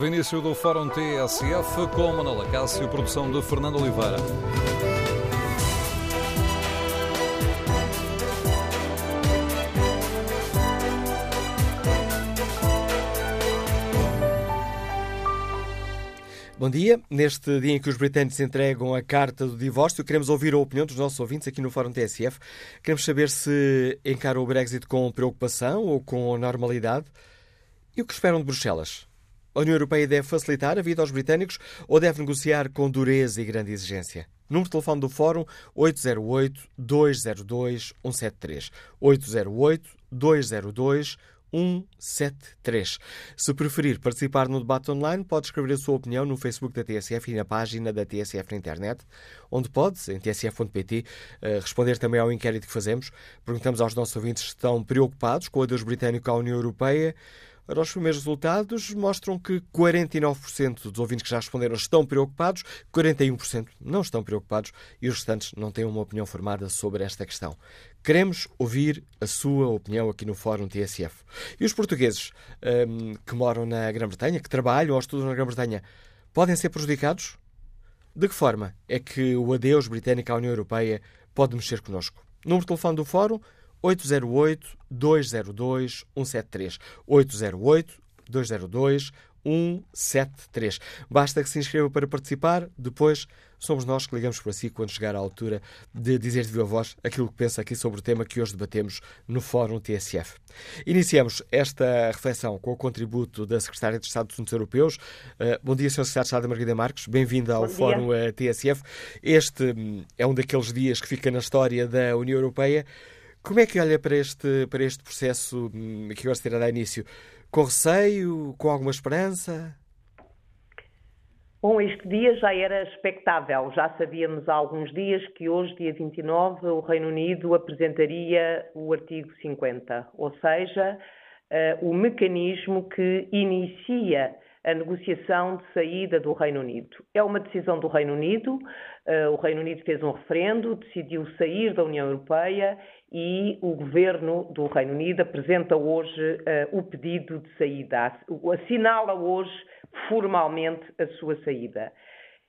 Início do Fórum TSF com Manuela Cássio, produção de Fernando Oliveira. Bom dia. Neste dia em que os britânicos entregam a carta do divórcio, queremos ouvir a opinião dos nossos ouvintes aqui no Fórum TSF. Queremos saber se encaram o Brexit com preocupação ou com normalidade e o que esperam de Bruxelas. A União Europeia deve facilitar a vida aos britânicos ou deve negociar com dureza e grande exigência? Número de telefone do Fórum 808-202-173. 808-202-173. Se preferir participar no debate online, pode escrever a sua opinião no Facebook da TSF e na página da TSF na internet, onde pode, em tsf.pt, eh, responder também ao inquérito que fazemos. Perguntamos aos nossos ouvintes se estão preocupados com o adeus britânico à União Europeia. Ora, os primeiros resultados mostram que 49% dos ouvintes que já responderam estão preocupados, 41% não estão preocupados e os restantes não têm uma opinião formada sobre esta questão. Queremos ouvir a sua opinião aqui no Fórum TSF. E os portugueses um, que moram na Grã-Bretanha, que trabalham ou estudam na Grã-Bretanha, podem ser prejudicados? De que forma é que o adeus britânico à União Europeia pode mexer connosco? Número de telefone do Fórum 808-202-173. 808-202-173. Basta que se inscreva para participar, depois somos nós que ligamos para si quando chegar à altura de dizer de viva voz aquilo que pensa aqui sobre o tema que hoje debatemos no Fórum TSF. Iniciamos esta reflexão com o contributo da Secretária de Estado dos Assuntos Europeus. Uh, bom dia, Sr. Secretário de Estado Margarida Marques. Bem-vinda ao Fórum uh, TSF. Este um, é um daqueles dias que fica na história da União Europeia. Como é que olha para este, para este processo hum, que agora se dar início? Com receio? Com alguma esperança? Bom, este dia já era expectável. Já sabíamos há alguns dias que hoje, dia 29, o Reino Unido apresentaria o artigo 50, ou seja, uh, o mecanismo que inicia a negociação de saída do Reino Unido. É uma decisão do Reino Unido. Uh, o Reino Unido fez um referendo, decidiu sair da União Europeia e o governo do Reino Unido apresenta hoje uh, o pedido de saída, assinala hoje formalmente a sua saída.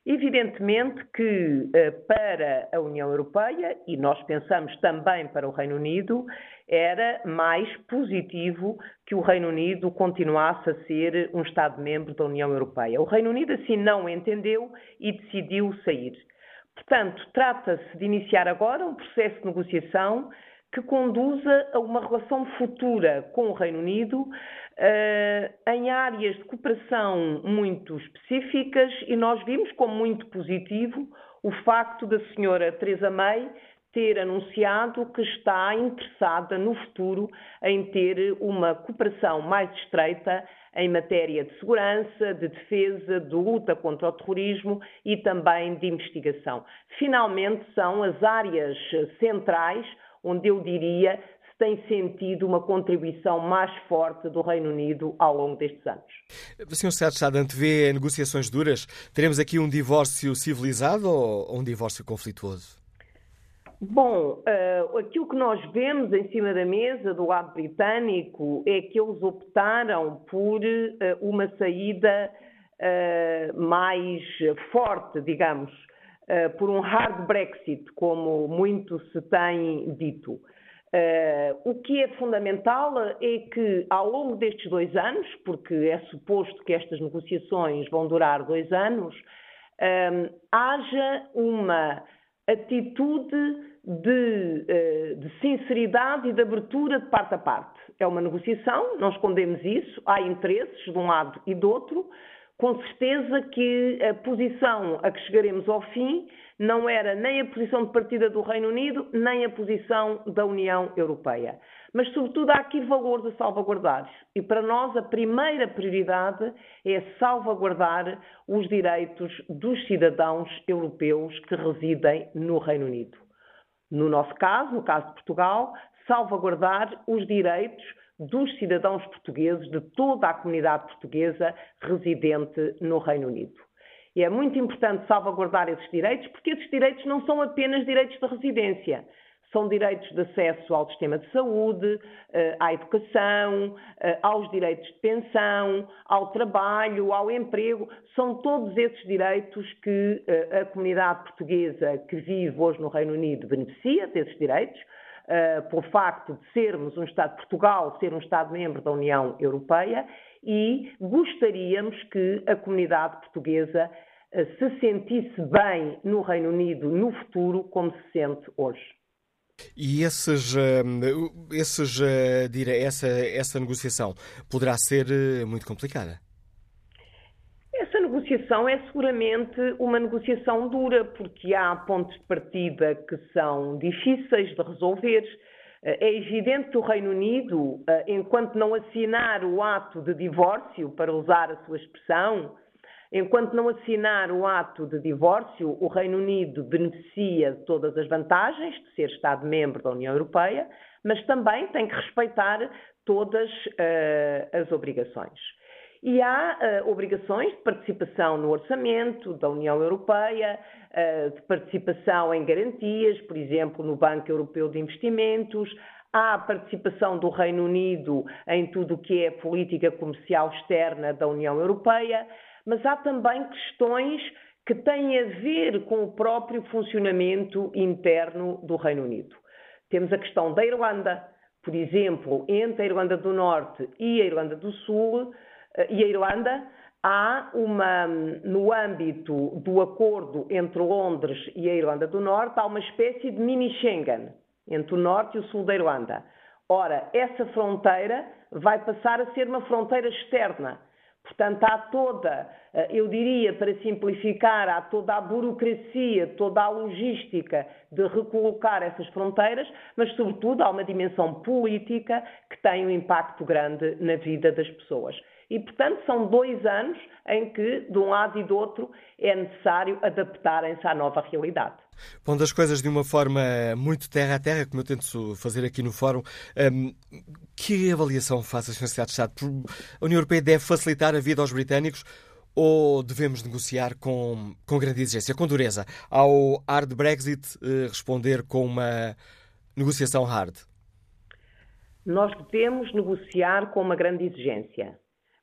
Evidentemente que uh, para a União Europeia, e nós pensamos também para o Reino Unido, era mais positivo que o Reino Unido continuasse a ser um Estado-membro da União Europeia. O Reino Unido assim não entendeu e decidiu sair. Portanto, trata-se de iniciar agora um processo de negociação que conduza a uma relação futura com o Reino Unido uh, em áreas de cooperação muito específicas e nós vimos como muito positivo o facto da senhora Theresa May ter anunciado que está interessada no futuro em ter uma cooperação mais estreita em matéria de segurança, de defesa, de luta contra o terrorismo e também de investigação. Finalmente, são as áreas centrais onde eu diria se tem sentido uma contribuição mais forte do Reino Unido ao longo destes anos. O Sr. Secretário de Estado antevê negociações duras? Teremos aqui um divórcio civilizado ou um divórcio conflituoso? Bom, uh, aquilo que nós vemos em cima da mesa do lado britânico é que eles optaram por uh, uma saída uh, mais forte, digamos, por um hard Brexit, como muito se tem dito. O que é fundamental é que, ao longo destes dois anos, porque é suposto que estas negociações vão durar dois anos, haja uma atitude de, uh, de, sinceridade e de abertura de parte a parte. É uma negociação, não escondemos isso, há interesses de um lado e do outro, com certeza que a posição a que chegaremos ao fim não era nem a posição de partida do Reino Unido, nem a posição da União Europeia. Mas, sobretudo, há aqui valores a salvaguardar. E para nós, a primeira prioridade é salvaguardar os direitos dos cidadãos europeus que residem no Reino Unido. No nosso caso, no caso de Portugal, salvaguardar os direitos dos cidadãos portugueses, de toda a comunidade portuguesa residente no Reino Unido. E é muito importante salvaguardar esses direitos, porque esses direitos não são apenas direitos de residência, São direitos de acesso ao sistema de saúde, eh, à educação, eh, aos direitos de pensão, ao trabalho, ao emprego. São todos esses direitos que eh, a comunidade portuguesa que vive hoje no Reino Unido beneficia desses direitos. Pelo facto de sermos um Estado, Portugal ser um Estado-membro da União Europeia e gostaríamos que a comunidade portuguesa se sentisse bem no Reino Unido no futuro como se sente hoje. E esses, esses, essa, essa negociação poderá ser eh, muito complicada? Essa negociação é seguramente uma negociação dura, porque há pontos de partida que são difíceis de resolver. Eh, é evidente que o Reino Unido, eh, enquanto não assinar o ato de divórcio, para usar a sua expressão, Enquanto não assinar o ato de divórcio, o Reino Unido beneficia de todas as vantagens de ser Estado-membro da União Europeia, mas também tem que respeitar todas uh, as obrigações. E há uh, obrigações de participação no orçamento da União Europeia, uh, de participação em garantias, por exemplo, no Banco Europeu de Investimentos, há a participação do Reino Unido em tudo o que é política comercial externa da União Europeia mas há também questões que têm a ver com o próprio funcionamento interno do Reino Unido. Temos a questão da Irlanda, por exemplo, entre a Irlanda do Norte e a Irlanda do Sul, eh, e a Irlanda, há uma, no âmbito do acordo entre Londres e a Irlanda do Norte, há uma espécie de mini Schengen entre o Norte e o Sul da Irlanda. Ora, essa fronteira vai passar a ser uma fronteira externa Portanto, há toda, eh, eu diria, para simplificar, há toda a burocracia, toda a logística de recolocar essas fronteiras, mas, sobretudo, há uma dimensão política que tem um impacto grande na vida das pessoas. E, portanto, são dois anos em que, de um lado e do outro, é necessário adaptarem-se à nova realidade. Pondo as coisas de uma forma muito terra a terra, como eu tento fazer aqui no Fórum, um, que avaliação faz a Sra. de Estado? A União Europeia deve facilitar a vida aos britânicos ou devemos negociar com, com grande exigência, com dureza, ao hard Brexit eh, responder com uma negociação hard? Nós devemos negociar com uma grande exigência.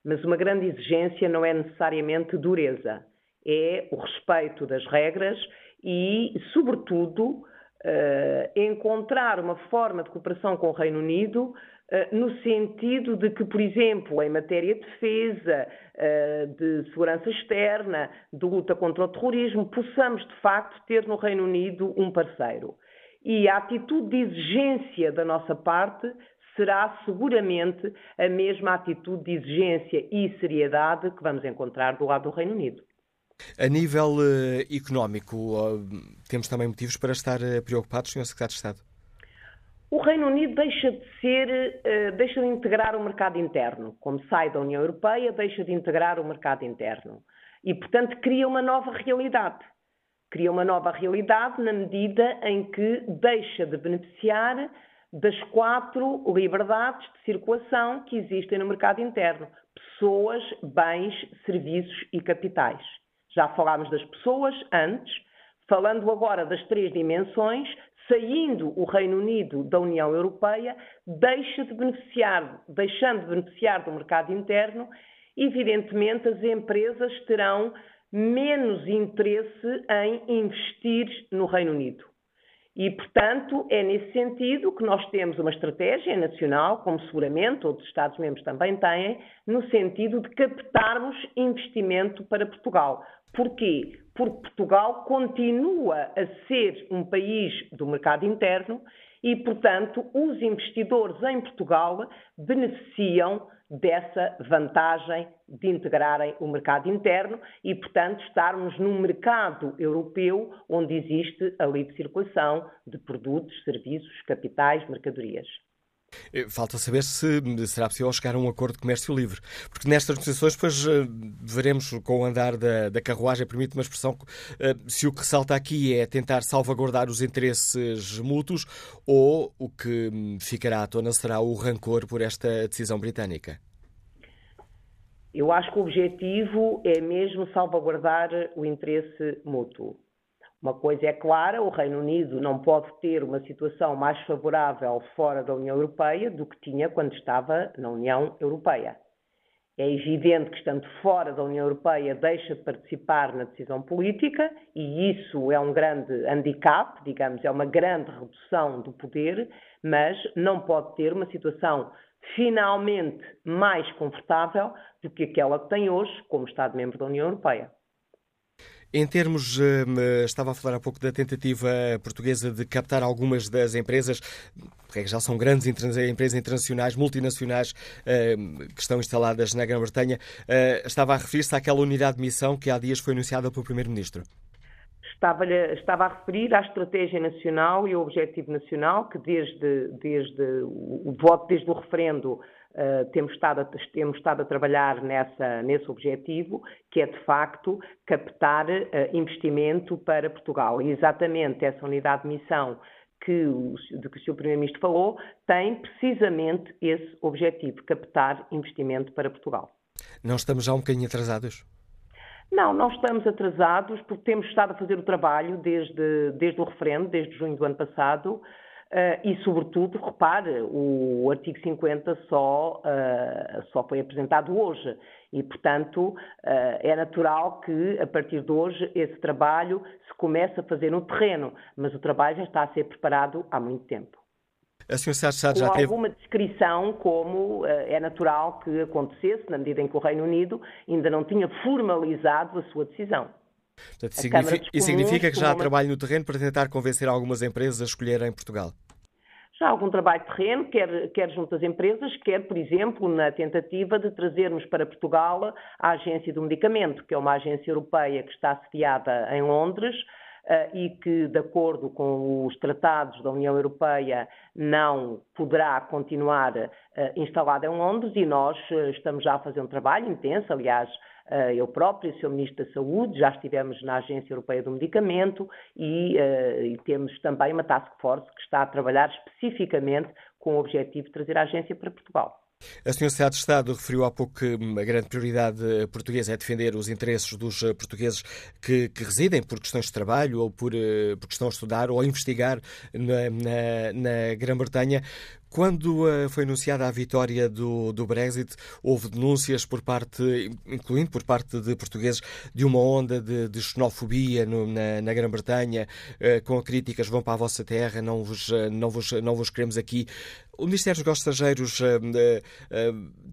Mas uma grande exigência não é necessariamente dureza, é o respeito das regras e, sobretudo, Uh, encontrar uma forma de cooperação com o Reino Unido uh, no sentido de que, por exemplo, em matéria de defesa, uh, de segurança externa, de luta contra o terrorismo, possamos de facto ter no Reino Unido um parceiro. E a atitude de exigência da nossa parte será seguramente a mesma atitude de exigência e seriedade que vamos encontrar do lado do Reino Unido. A nível uh, económico, temos também motivos para estar uh, preocupados, Sr. Secretário de Estado? O Reino Unido deixa de ser, deixa de integrar o mercado interno. Como sai da União Europeia, deixa de integrar o mercado interno. E, portanto, cria uma nova realidade. Cria uma nova realidade na medida em que deixa de beneficiar das quatro liberdades de circulação que existem no mercado interno: pessoas, bens, serviços e capitais. Já falámos das pessoas antes, falando agora das três dimensões, saindo o Reino Unido da União Europeia, deixa de beneficiar, deixando de beneficiar do mercado interno, evidentemente as empresas terão menos interesse em investir no Reino Unido. E, portanto, é nesse sentido que nós temos uma estratégia nacional, como seguramente outros Estados-membros também têm, no sentido de captarmos investimento para Portugal. Porquê? Porque Portugal continua a ser um país do mercado interno e, portanto, os investidores em Portugal beneficiam dessa vantagem de integrarem o mercado interno e, portanto, estarmos num mercado europeu onde existe a livre circulação de produtos, serviços, capitais, mercadorias. Eh, falta saber se será possível chegar a um acordo de comércio livre. Porque nestas negociações, depois eh, veremos com o andar da, da carruagem, permite uma expressão, eh, se o que salta aqui é tentar salvaguardar os interesses mútuos ou o que hum, ficará à tona será o rancor por esta decisão britânica. Eu acho que o objetivo é mesmo salvaguardar o interesse mútuo. Uma coisa é clara: o Reino Unido não pode ter uma situação mais favorável fora da União Europeia do que tinha quando estava na União Europeia. É evidente que, estando fora da União Europeia, deixa de participar na decisão política e isso é um grande handicap, digamos, é uma grande redução do poder, mas não pode ter uma situação finalmente mais confortável do que aquela que tem hoje como Estado-membro da União Europeia. Em termos, hum, estava a falar há pouco da tentativa portuguesa de captar algumas das empresas, que já são grandes empresas internacionais, multinacionais, hum, que estão instaladas na Grã-Bretanha. Uh, estava a referir-se àquela unidade de missão que há dias foi anunciada pelo Primeiro-Ministro. Estava, estava, a referir à estratégia nacional e ao objetivo nacional, que desde, desde o voto, desde o referendo, Uh, temos, estado a, temos estado a trabalhar nessa, nesse objetivo, que é de facto captar uh, investimento para Portugal. E exatamente essa unidade de missão que o, de que o Sr. Primeiro-Ministro falou tem precisamente esse objetivo, captar investimento para Portugal. Não estamos já um bocadinho atrasados? Não, não estamos atrasados porque temos estado a fazer o trabalho desde, desde o referendo, desde junho do ano passado, Uh, e, sobretudo, repare, o artigo 50 só, uh, só foi apresentado hoje e, portanto, uh, é natural que, a partir de hoje, esse trabalho se comece a fazer no terreno, mas o trabalho já está a ser preparado há muito tempo. A senhora Sá já teve... alguma descrição, como é natural que acontecesse, na medida em que o Reino Unido ainda não tinha formalizado a sua decisão. Portanto, significa, e significa que já há trabalho no terreno para tentar convencer algumas empresas a escolherem Portugal? Já algum trabalho terreno, quer, quer junto às empresas, quer, por exemplo, na tentativa de trazermos para Portugal a Agência do Medicamento, que é uma agência europeia que está sediada em Londres, Uh, e que, de acordo com os tratados da União Europeia, não poderá continuar uh, instalada em Londres e nós uh, estamos já a fazer um trabalho intenso, aliás, eu próprio e o Sr. Ministro da Saúde, já estivemos na Agência Europeia do Medicamento e, uh, e temos também uma task force que está a trabalhar especificamente com o objetivo de trazer a agência para Portugal. A Sra. Secretária de Estado referiu há pouco que a grande prioridade portuguesa é defender os interesses dos portugueses que, que residem por questões de trabalho ou por, por questão de estudar ou investigar na, na, na Grã-Bretanha. Quando uh, foi anunciada a vitória do, do Brexit, houve denúncias por parte, incluindo por parte de portugueses, de uma onda de, de xenofobia no, na, na Grã-Bretanha, uh, com críticas vão para a vossa terra, não vos, uh, não vos, não vos queremos aqui. O Ministério dos Negócios Estrangeiros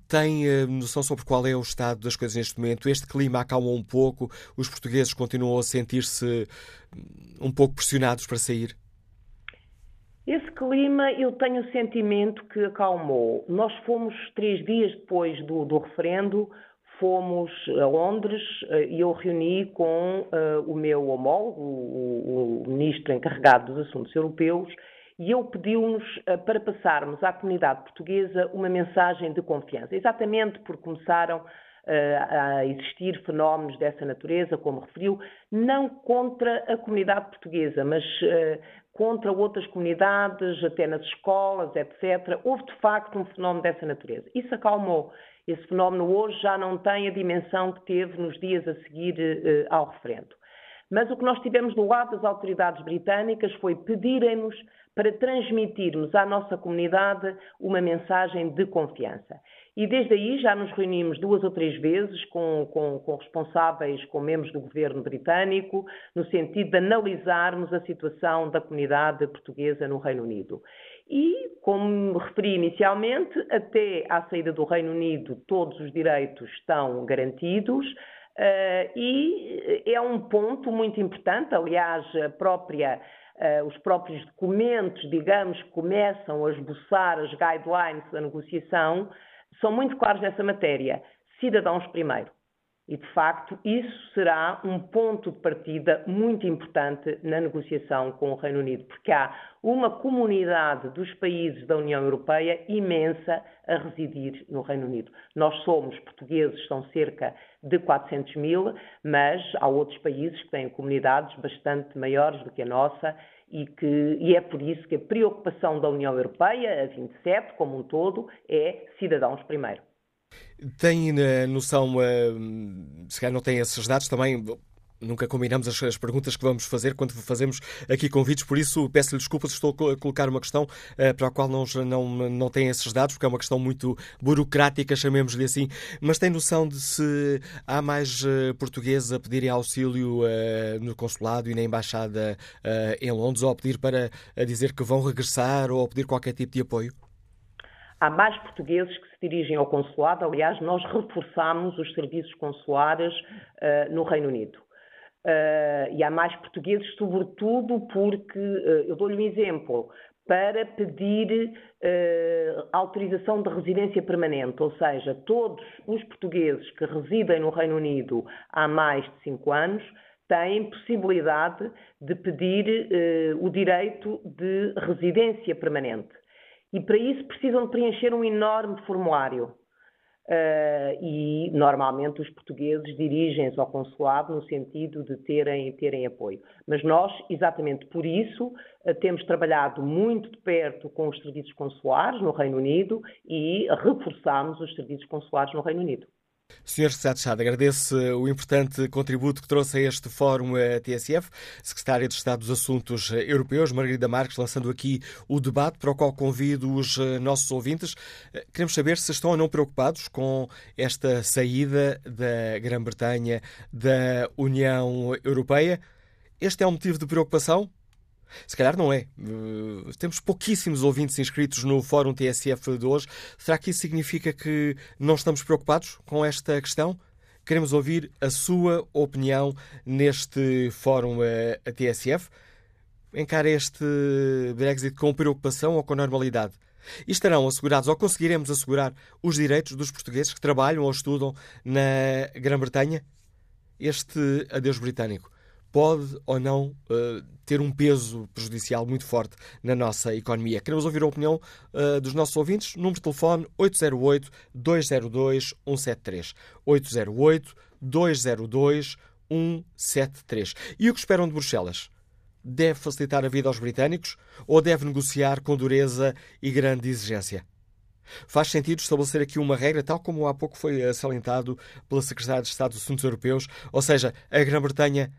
tem noção sobre qual é o estado das coisas neste momento? Este clima acalma um pouco? Os portugueses continuam a sentir-se um pouco pressionados para sair? Esse clima eu tenho o sentimento que acalmou. Nós fomos três dias depois do, do referendo, fomos a Londres eh, e eu reuni com uh, o meu homólogo, o, o, ministro encarregado dos assuntos europeus, e ele pediu-nos uh, para passarmos à comunidade portuguesa uma mensagem de confiança, exatamente porque começaram uh, a existir fenómenos dessa natureza, como referiu, não contra a comunidade portuguesa, mas contra outras comunidades, até nas escolas, etc. Houve de facto um fenómeno dessa natureza. Isso acalmou. Esse fenómeno hoje já não tem a dimensão que teve nos dias a seguir eh, ao referendo. Mas o que nós tivemos do lado das autoridades britânicas foi pedirem-nos para transmitirmos à nossa comunidade uma mensagem de confiança. E desde aí já nos reunimos duas ou três vezes com, com, com, responsáveis, com membros do governo britânico, no sentido de analisarmos a situação da comunidade portuguesa no Reino Unido. E, como referi inicialmente, até à saída do Reino Unido todos os direitos estão garantidos. Uh, e é um ponto muito importante, aliás, a própria Uh, os próprios documentos, digamos, começam a esboçar as guidelines da negociação, são muito claros nessa matéria. Cidadãos primeiro. E, de facto, isso será um ponto de partida muito importante na negociação com o Reino Unido, porque há uma comunidade dos países da União Europeia imensa a residir no Reino Unido. Nós somos portugueses, são cerca de 400 mil, mas há outros países que têm comunidades bastante maiores do que a nossa e, que, e é por isso que a preocupação da União Europeia, a 27 como um todo, é cidadãos primeiro. Tem noção, eh, se calhar não tem esses dados também, nunca combinamos as, as, perguntas que vamos fazer quando fazemos aqui convites, por isso peço-lhe desculpas, estou a colocar uma questão uh, para a qual não, não, não tem esses dados, porque é uma questão muito burocrática, chamemos-lhe assim, mas tem noção de se há mais uh, portugueses a pedirem auxílio uh, no consulado e na embaixada em Londres, ou a pedir para a dizer que vão regressar, ou a pedir qualquer tipo de apoio? Há mais portugueses que se dirigem ao consulado. Aliás, nós reforçamos os serviços consulares uh, no Reino Unido. Uh, e há mais portugueses, sobretudo porque, uh, eu dou-lhe um exemplo, para pedir autorização de residência permanente, ou seja, todos os portugueses que residem no Reino Unido há mais de cinco anos têm possibilidade de pedir o direito de residência permanente e para isso precisam de preencher um enorme formulário. Uh, e normalmente os portugueses dirigem-se ao consulado no sentido de terem, terem apoio. Mas nós, exatamente por isso, uh, temos trabalhado muito de perto com os serviços consulares no Reino Unido e reforçamos os serviços consulares no Reino Unido. Sr. Secretário de Estado, agradeço o importante contributo que trouxe a este Fórum a TSF. Secretária de Estado dos Assuntos Europeus, Margarida Marques, lançando aqui o debate para o qual convido os eh, nossos ouvintes. Eh, queremos saber se estão ou não preocupados com esta saída da Grã-Bretanha da União Europeia. Este é um motivo de preocupação? Se calhar não é. Temos pouquíssimos ouvintes inscritos no Fórum TSF de hoje. Será que isso significa que não estamos preocupados com esta questão? Queremos ouvir a sua opinião neste Fórum uh, a TSF. Encara este Brexit com preocupação ou com normalidade? E estarão assegurados, ou conseguiremos assegurar, os direitos dos portugueses que trabalham ou estudam na Grã-Bretanha? Este adeus britânico pode ou não uh, ter um peso prejudicial muito forte na nossa economia. Queremos ouvir a opinião uh, dos nossos ouvintes. Número de telefone 808-202-173. 808-202-173. E o que esperam de Bruxelas? Deve facilitar a vida aos britânicos ou deve negociar com dureza e grande exigência? Faz sentido estabelecer aqui uma regra, tal como há pouco foi salientado pela Secretária de Estado dos Assuntos Europeus, ou seja, a Grã-Bretanha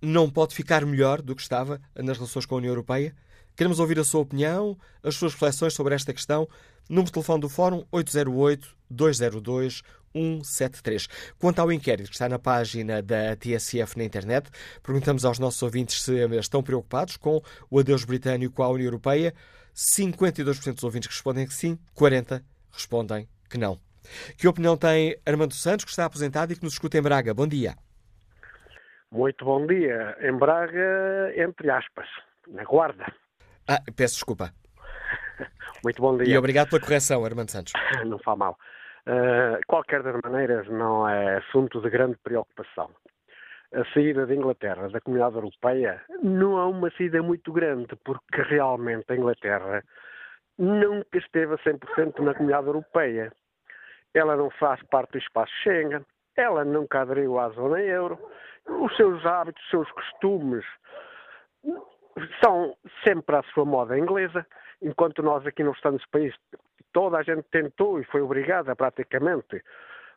não pode ficar melhor do que estava nas relações com a União Europeia? Queremos ouvir a sua opinião, as suas reflexões sobre esta questão. Número de telefone do Fórum 808-202-173. Quanto ao inquérito que está na página da TSF na internet, perguntamos aos nossos ouvintes se estão preocupados com o adeus britânico à União Europeia. 52% dos ouvintes respondem que sim, 40% respondem que não. Que opinião tem Armando Santos, que está aposentado e que nos escuta em Braga? Bom dia. Muito bom dia. Em Braga, entre aspas, na Guarda. Ah, peço desculpa. Muito bom dia. E obrigado pela correção, Armando Santos. Não faz mal. Uh, qualquer das maneiras, não é assunto de grande preocupação. A saída da Inglaterra da Comunidade Europeia não é uma saída muito grande, porque realmente a Inglaterra nunca esteve a 100% na Comunidade Europeia. Ela não faz parte do espaço Schengen, ela nunca aderiu à zona euro os seus hábitos, os seus costumes são sempre à sua moda inglesa, enquanto nós aqui nos Estados Unidos toda a gente tentou e foi obrigada praticamente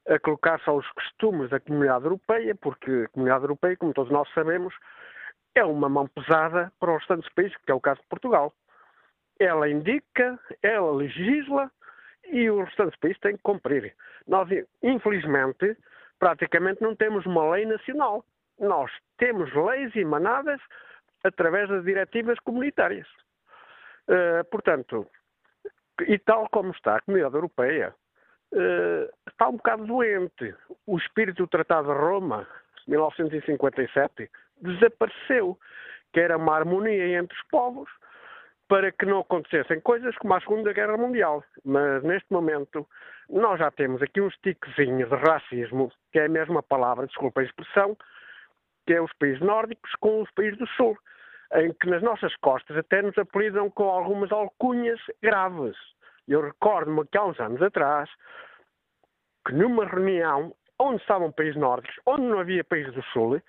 a colocar-se aos costumes da comunidade europeia, porque a comunidade europeia, como todos nós sabemos, é uma mão pesada para os restantes países, que é o caso de Portugal. Ela indica, ela legisla e os restantes países têm que cumprir. Nós, infelizmente, praticamente não temos uma lei nacional nós temos leis emanadas através das diretivas comunitárias. Uh, portanto, e tal como está a comunidade europeia, uh, está um bocado doente. O espírito do Tratado de Roma, 1957, desapareceu, que era uma harmonia entre os povos para que não acontecessem coisas como a Segunda Guerra Mundial. Mas neste momento nós já temos aqui um stickzinho de racismo, que é a mesma palavra, desculpa a expressão, que é os países nórdicos com os países do sul, em que nas nossas costas até nos apelidam com algumas alcunhas graves. Eu recordo-me que há uns anos atrás, que numa reunião onde estavam países nórdicos, onde não havia países do sul,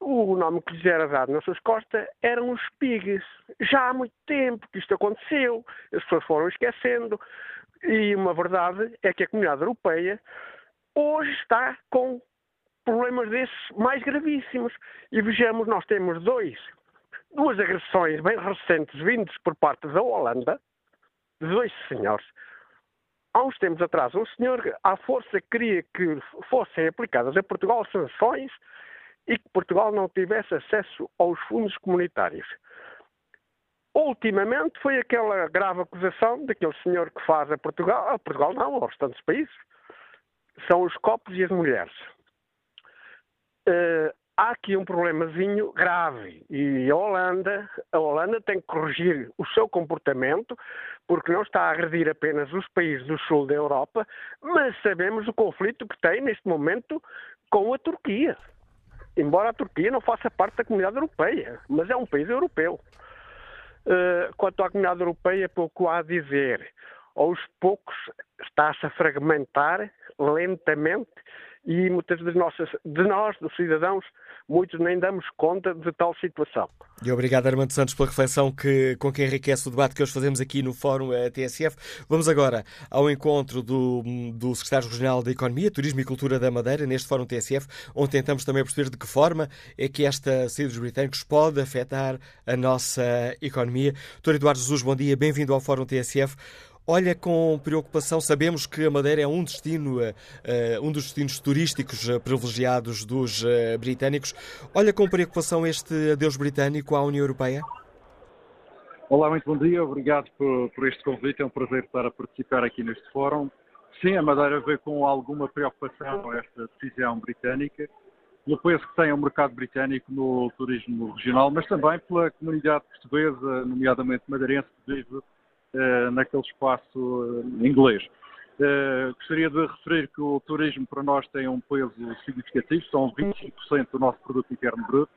o nome que lhes era dado nas suas costas eram os pigs. Já há muito tempo que isto aconteceu, as pessoas foram esquecendo, e uma verdade é que a comunidade europeia hoje está com problemas desses mais gravíssimos. E vejamos, nós temos dois, duas agressões bem recentes vindas por parte da Holanda, de dois senhores. Há uns tempos atrás, um senhor à força queria que fossem aplicadas a Portugal sanções e que Portugal não tivesse acesso aos fundos comunitários. Ultimamente foi aquela grave acusação daquele senhor que faz a Portugal, a Portugal não, aos restantes países, são os copos e as mulheres. Uh, há aqui um problemazinho grave e a Holanda, a Holanda tem que corrigir o seu comportamento porque não está a agredir apenas os países do sul da Europa, mas sabemos o conflito que tem neste momento com a Turquia. Embora a Turquia não faça parte da comunidade europeia, mas é um país europeu. Eh, quanto à comunidade europeia, pouco há a dizer. Aos poucos está-se a fragmentar lentamente e muitas de, nossas, de nós, dos cidadãos, muitos nem damos conta de tal situação. E obrigado, Armando Santos, pela reflexão que, com que enriquece o debate que hoje fazemos aqui no Fórum eh, TSF. Vamos agora ao encontro do, do Secretário Regional da Economia, Turismo e Cultura da Madeira, neste Fórum TSF, onde tentamos também perceber de que forma é que esta saída dos britânicos pode afetar a nossa economia. Doutor Eduardo Jesus, bom dia, bem-vindo ao Fórum TSF olha com preocupação. Sabemos que a Madeira é um destino, uh, um dos destinos turísticos uh, privilegiados dos uh, britânicos. Olha com preocupação este adeus britânico à União Europeia? Olá, muito bom dia. Obrigado por, por este convite. É um prazer estar a participar aqui neste fórum. Sim, a Madeira vê com alguma preocupação esta decisão britânica, pelo peso que tem o mercado britânico no turismo regional, mas também pela comunidade portuguesa, nomeadamente madeirense, que vive eh, naquele espaço eh, inglês. Uh, gostaria de referir que o turismo para nós tem um peso significativo, são 25% do nosso produto interno bruto,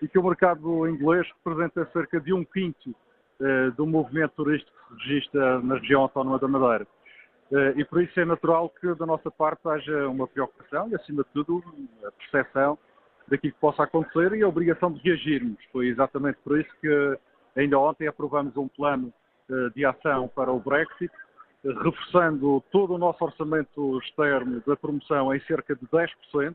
e que o mercado inglês representa cerca de um quinto uh, do movimento turístico que se registra na região autónoma da Madeira. Uh, e por isso é natural que da nossa parte haja uma preocupação e, acima de tudo, a percepção daquilo que possa acontecer e a obrigação de reagirmos. Foi exatamente por isso que ainda ontem aprovamos um plano eh, de ação para o Brexit, reforçando todo o nosso orçamento externo da promoção em cerca de 10%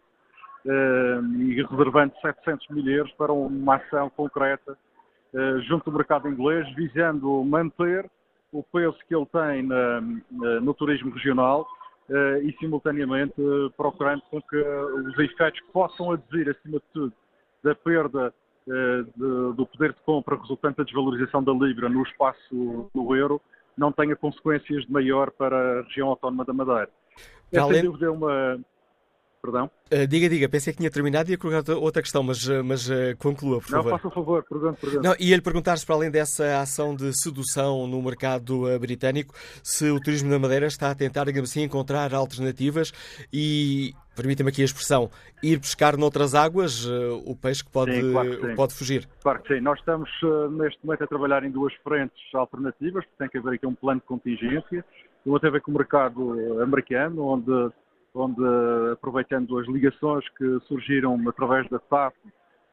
eh, e reservando 700 mil euros para uma ação concreta eh, junto ao mercado inglês, visando manter o peso que ele tem no turismo regional e, simultaneamente, procurando com que os efeitos possam advir, acima de tudo, da perda eh, de, do poder de compra resultante da desvalorização da Libra no espaço do euro não tenha consequências de maior para a região autónoma da Madeira. Sem dúvida, é uma, Perdão? Uh, diga, diga, pensei que tinha terminado e ia colocar outra questão, mas, eh, mas uh, conclua, por não, favor. Não, faça o favor, pergunto, pergunto. Não, ia-lhe perguntar se, para além dessa ação de sedução no mercado uh, britânico, se o turismo da Madeira está a tentar, digamos assim, encontrar alternativas e, permita-me aqui a expressão, ir pescar noutras águas o peixe que pode, sim, claro que pode fugir. Claro que sim. Nós estamos, neste momento, a trabalhar em duas frentes alternativas, porque tem que haver aqui um plano de contingência. Uma tem a ver com o mercado americano, onde onde, aproveitando as ligações que surgiram através da SAF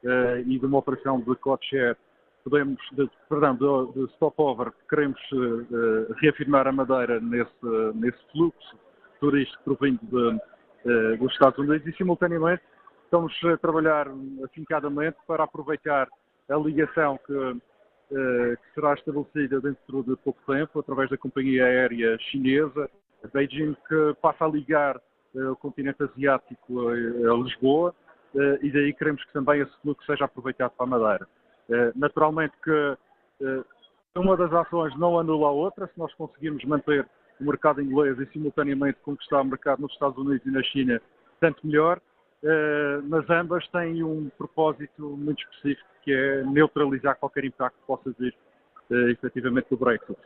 eh, e de uma operação de code-share, podemos, de, perdão, de, de stopover, queremos eh, reafirmar a Madeira nesse, nesse fluxo turístico provindo de, eh, dos Estados Unidos e, simultaneamente, estamos a trabalhar afincadamente para aproveitar a ligação que, que será estabelecida dentro de pouco tempo através da companhia aérea chinesa, Beijing, que passa a ligar eh, o continente asiático a Lisboa eh, e daí queremos que também esse fluxo seja aproveitado para a Madeira. Eh, naturalmente que uma das ações não anula a outra, se nós conseguirmos manter o mercado inglês e simultaneamente conquistar o mercado nos Estados Unidos e na China, tanto melhor, mas ambas têm um propósito muito específico, que é neutralizar qualquer impacto que possa vir efetivamente do Brexit.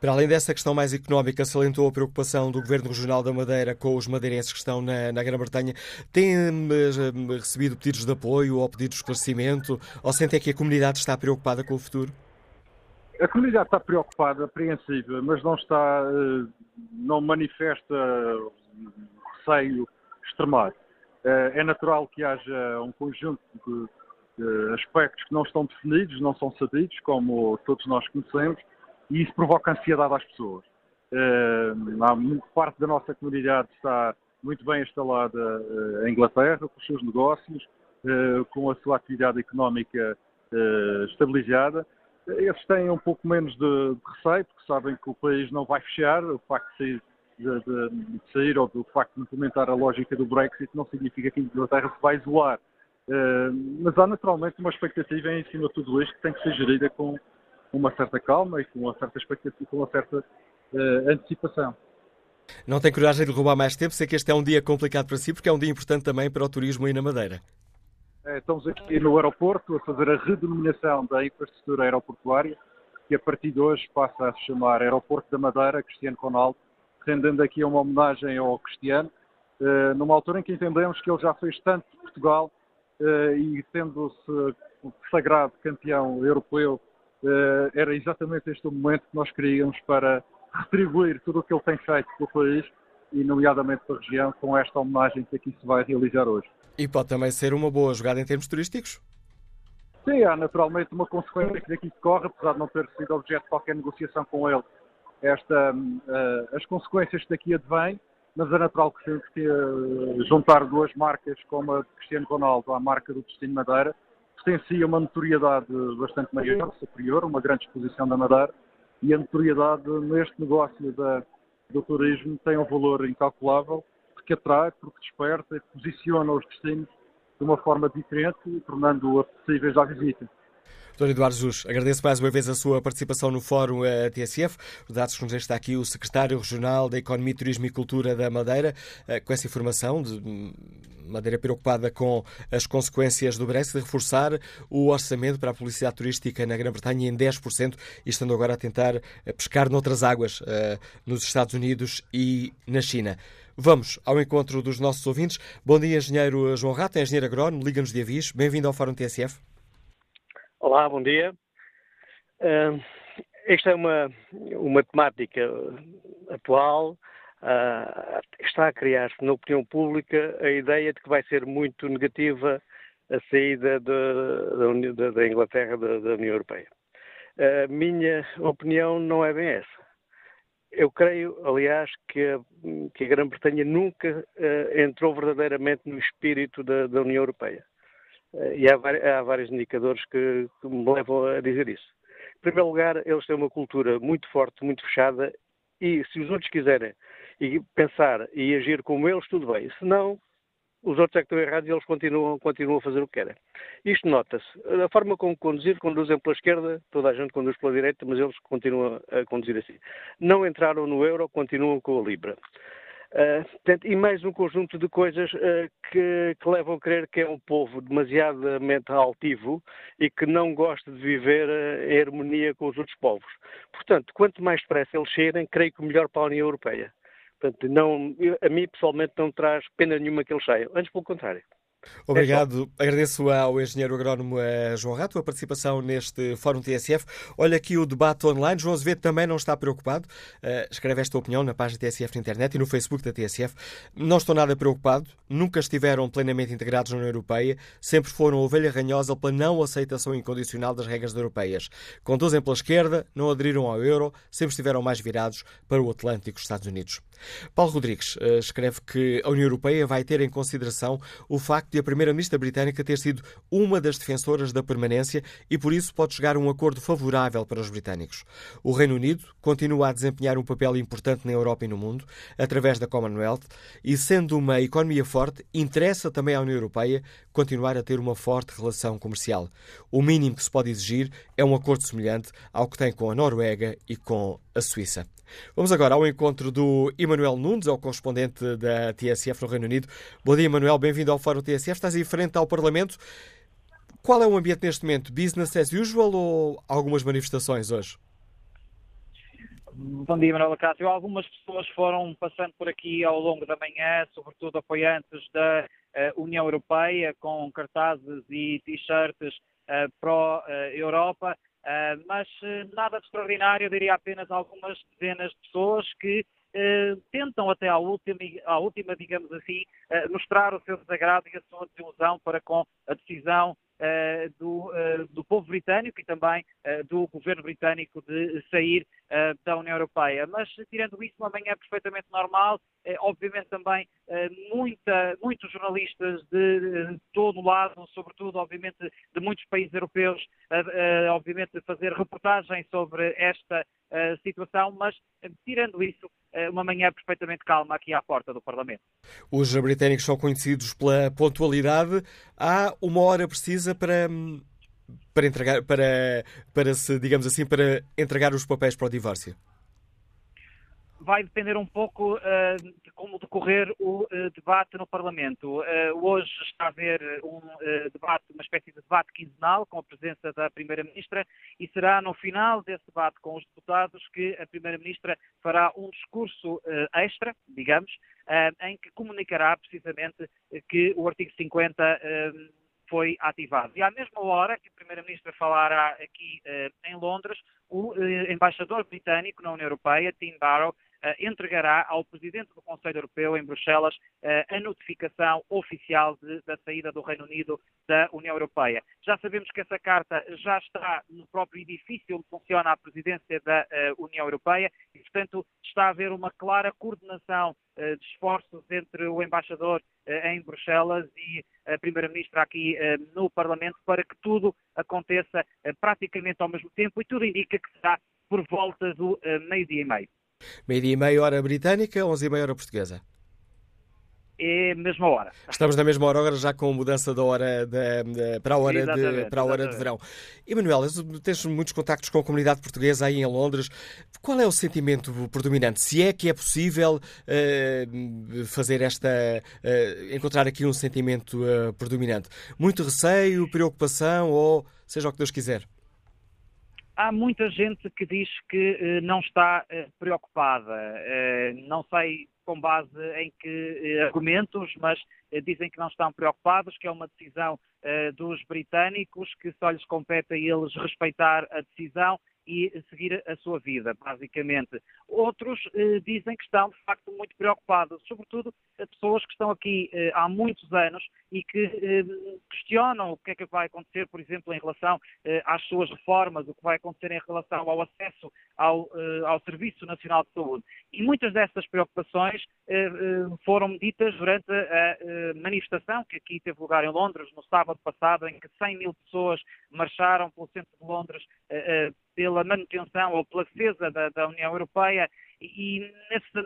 Para além dessa questão mais económica, salientou a preocupação do Governo Regional da Madeira com os madeirenses que estão na, na Grã-Bretanha. Tem hum, hum, recebido pedidos de apoio ou pedidos de esclarecimento? Ou sente é que a comunidade está preocupada com o futuro? A comunidade está preocupada, apreensiva, mas não está, eh, não manifesta receio extremado. Eh, é natural que haja um conjunto de aspectos que não estão definidos, não são sabidos, como todos nós conhecemos, e isso provoca ansiedade às pessoas. Uh, parte da nossa comunidade está muito bem instalada uh, em Inglaterra, com os seus negócios, uh, com a sua atividade económica uh, estabilizada. Eles têm um pouco menos de, receio, porque sabem que o país não vai fechar. O facto de sair, de, de sair ou do facto de implementar a lógica do Brexit não significa que a Inglaterra se vai isolar. mas há naturalmente uma expectativa em cima de tudo isto que tem que ser gerida com uma certa calma e com uma certa expectativa, com uma certa antecipação. Não tem coragem de roubar mais tempo? Sei que este é um dia complicado para si, porque é um dia importante também para o turismo aí na Madeira. É, estamos aqui no aeroporto a fazer a redenominação da infraestrutura aeroportuária, que a partir de hoje passa a se chamar Aeroporto da Madeira Cristiano Ronaldo, rendendo aqui uma homenagem ao Cristiano, eh, numa altura em que entendemos que ele já fez tanto de Portugal eh, e tendo-se sagrado campeão europeu, era exatamente este o momento que nós queríamos para retribuir tudo o que ele tem feito pelo país e, nomeadamente, para a região, com esta homenagem que aqui se vai realizar hoje. E pode também ser uma boa jogada em termos turísticos? Sim, há naturalmente uma consequência que daqui decorre, apesar de não ter sido objeto de qualquer negociação com ele. Esta, uh, as consequências que daqui advêm, mas é natural que que uh, juntar duas marcas como a de Cristiano Ronaldo à marca do Destino Madeira, potencia uma notoriedade bastante maior, superior, uma grande exposição da Madeira, e a notoriedade neste negócio da, do turismo tem um valor incalculável, porque atrai, porque desperta e posiciona os destinos de uma forma diferente, tornando-o acessíveis à visita. Dr. Eduardo Jus, agradeço mais uma vez a sua participação no Fórum eh, TSF. Os dados que nos está aqui o Secretário Regional da Economia, Turismo e Cultura da Madeira, eh, com essa informação de hum, Madeira preocupada com as consequências do Brexit, reforçar o orçamento para a publicidade turística na Grã-Bretanha em 10% e estando agora a tentar eh, pescar noutras águas nos Estados Unidos e na China. Vamos ao encontro dos nossos ouvintes. Bom dia, engenheiro João Rato, engenheiro agrónomo, liga-nos de aviso. Bem-vindo ao Fórum TSF. Olá, bom dia. Uh, esta é uma, uma temática atual. Uh, está a criar-se na opinião pública a ideia de que vai ser muito negativa a saída de, da, Inglaterra da, da, União Europeia. A minha opinião não é bem essa. Eu creio, aliás, que a, que a Grã-Bretanha nunca uh, entrou verdadeiramente no espírito da, da União Europeia. Eh, e há, há vários indicadores que, que, me levam a dizer isso. Em primeiro lugar, eles têm uma cultura muito forte, muito fechada, e se os outros quiserem e pensar e agir como eles, tudo bem. Se não, os outros é que estão errados e eles continuam, continuam a fazer o que querem. Isto nota-se. A forma como conduzir, conduzem pela esquerda, toda a gente conduz pela direita, mas eles continuam a conduzir assim. Não entraram no euro, continuam com a Libra. Uh, portanto, e mais um conjunto de coisas uh, que, que, levam a crer que é um povo demasiadamente altivo e que não gosta de viver uh, em harmonia com os outros povos. Portanto, quanto mais depressa eles cheirem, creio que melhor para a União Europeia. Portanto, não, a mim pessoalmente não traz pena nenhuma que eles saiam, antes pelo contrário. Obrigado. É Agradeço ao engenheiro agrónomo eh, João Rato a participação neste Fórum TSF. Olha aqui o debate online. João Azevedo também não está preocupado. Uh, escreve esta opinião na página TSF na internet e no Facebook da TSF. Não estou nada preocupado. Nunca estiveram plenamente integrados na União Europeia. Sempre foram ovelha ranhosa pela não aceitação incondicional das regras europeias. Conduzem pela esquerda, não aderiram ao euro, sempre estiveram mais virados para o Atlântico, os Estados Unidos. Paulo Rodrigues uh, escreve que a União Europeia vai ter em consideração o facto de a Primeira-Ministra britânica ter sido uma das defensoras da permanência e por isso pode chegar a um acordo favorável para os britânicos. O Reino Unido continua a desempenhar um papel importante na Europa e no mundo, através da Commonwealth, e sendo uma economia forte, interessa também à União Europeia continuar a ter uma forte relação comercial. O mínimo que se pode exigir é um acordo semelhante ao que tem com a Noruega e com a Suíça. Vamos agora ao encontro do Emanuel Nunes, é o correspondente da TSF no Reino Unido. Bom dia, Emanuel, bem-vindo ao Fórum TSF. Estás em frente ao Parlamento. Qual é o ambiente neste momento? Business as usual ou algumas manifestações hoje? Bom dia, Manuela Cássio. Algumas pessoas foram passando por aqui ao longo da manhã, sobretudo apoiantes da União Europeia, com cartazes e t-shirts uh, pró-Europa. Uh, mas uh, nada de extraordinário, diria apenas algumas dezenas de pessoas que tentam até à última, à última digamos assim, mostrar o seu desagrado e a sua desilusão para com a decisão do, uh, do, povo britânico e também uh, do governo britânico de sair da União Europeia. Mas, tirando isso, uma manhã perfeitamente normal, obviamente também muita, muitos jornalistas de, todo o lado, sobretudo, obviamente, de muitos países europeus, obviamente, fazer reportagens sobre esta situação, mas, tirando isso, uma manhã perfeitamente calma aqui à porta do Parlamento. Os britânicos são conhecidos pela pontualidade. Há uma hora precisa para para entregar para para se digamos assim para entregar os papéis para o divórcio vai depender um pouco uh, de como decorrer o uh, debate no Parlamento. Uh, hoje está a haver um debate, uma espécie de debate quinzenal com a presença da Primeira-Ministra e será no final desse debate com os deputados que a Primeira-Ministra fará um discurso extra, digamos, em que comunicará precisamente que o artigo 50 foi ativado. E à mesma hora que a Primeira-Ministra falará aqui em Londres, o embaixador britânico na União Europeia, Tim Barrow, entregará ao Presidente do Conselho Europeu, em Bruxelas, eh, a notificação oficial de, da saída do Reino Unido da União Europeia. Já sabemos que essa carta já está no próprio edifício onde funciona a presidência da uh, União Europeia e, portanto, está a haver uma clara coordenação de esforços entre o embaixador em Bruxelas e a Primeira-Ministra aqui no Parlamento para que tudo aconteça praticamente ao mesmo tempo e tudo indica que será por volta do meio-dia e meio. Meio-dia e meia hora britânica, onze e meia hora portuguesa. É a mesma hora. Estamos na mesma hora, agora já com mudança da hora para a hora, de, para a hora de verão. Emanuel, tens muitos contactos com a comunidade portuguesa aí em Londres. Qual é o sentimento predominante? Se é que é possível uh, fazer esta. Uh, encontrar aqui um sentimento uh, predominante? Muito receio, preocupação ou seja o que Deus quiser? Há muita gente que diz que eh, não está eh, preocupada. Eh, não sei com base em que argumentos, mas dizem que não estão preocupados, que é uma decisão dos britânicos, que só lhes compete a eles respeitar a decisão e seguir a sua vida, basicamente. Outros eh, dizem que estão, de facto, muito preocupados, sobretudo pessoas que estão aqui eh, há muitos anos e que eh, questionam o que é que vai acontecer, por exemplo, em relação eh, às suas reformas, o que vai acontecer em relação ao acesso ao, eh, ao Serviço Nacional de Saúde. E muitas dessas preocupações eh, foram ditas durante a manifestação que aqui teve lugar em Londres no sábado passado, em que 100 mil pessoas marcharam pelo centro de Londres pela manutenção ou pela defesa da, da União Europeia e,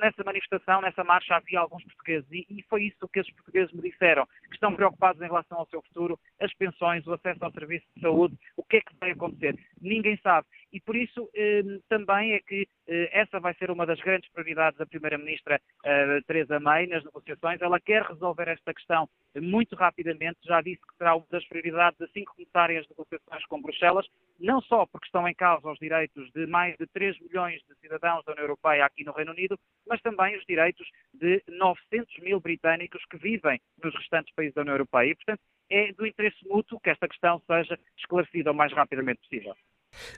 nessa, manifestação, nessa marcha, havia alguns portugueses e, e, foi isso que esses portugueses me disseram, que estão preocupados em relação ao seu futuro, as pensões, o acesso ao serviço de saúde, o que é que vai acontecer. Ninguém sabe. E por isso eh, também é que eh, essa vai ser uma das grandes prioridades da Primeira-Ministra eh, Teresa May nas negociações. Ela quer resolver esta questão muito rapidamente, já disse que será uma das prioridades assim que começarem as negociações com Bruxelas, não só porque estão em causa os direitos de mais de 3 milhões de cidadãos da União Europeia aqui no Reino Unido, mas também os direitos de 900 mil britânicos que vivem nos restantes países da União Europeia. E, portanto, é do interesse mútuo que esta questão seja esclarecida o mais rapidamente possível.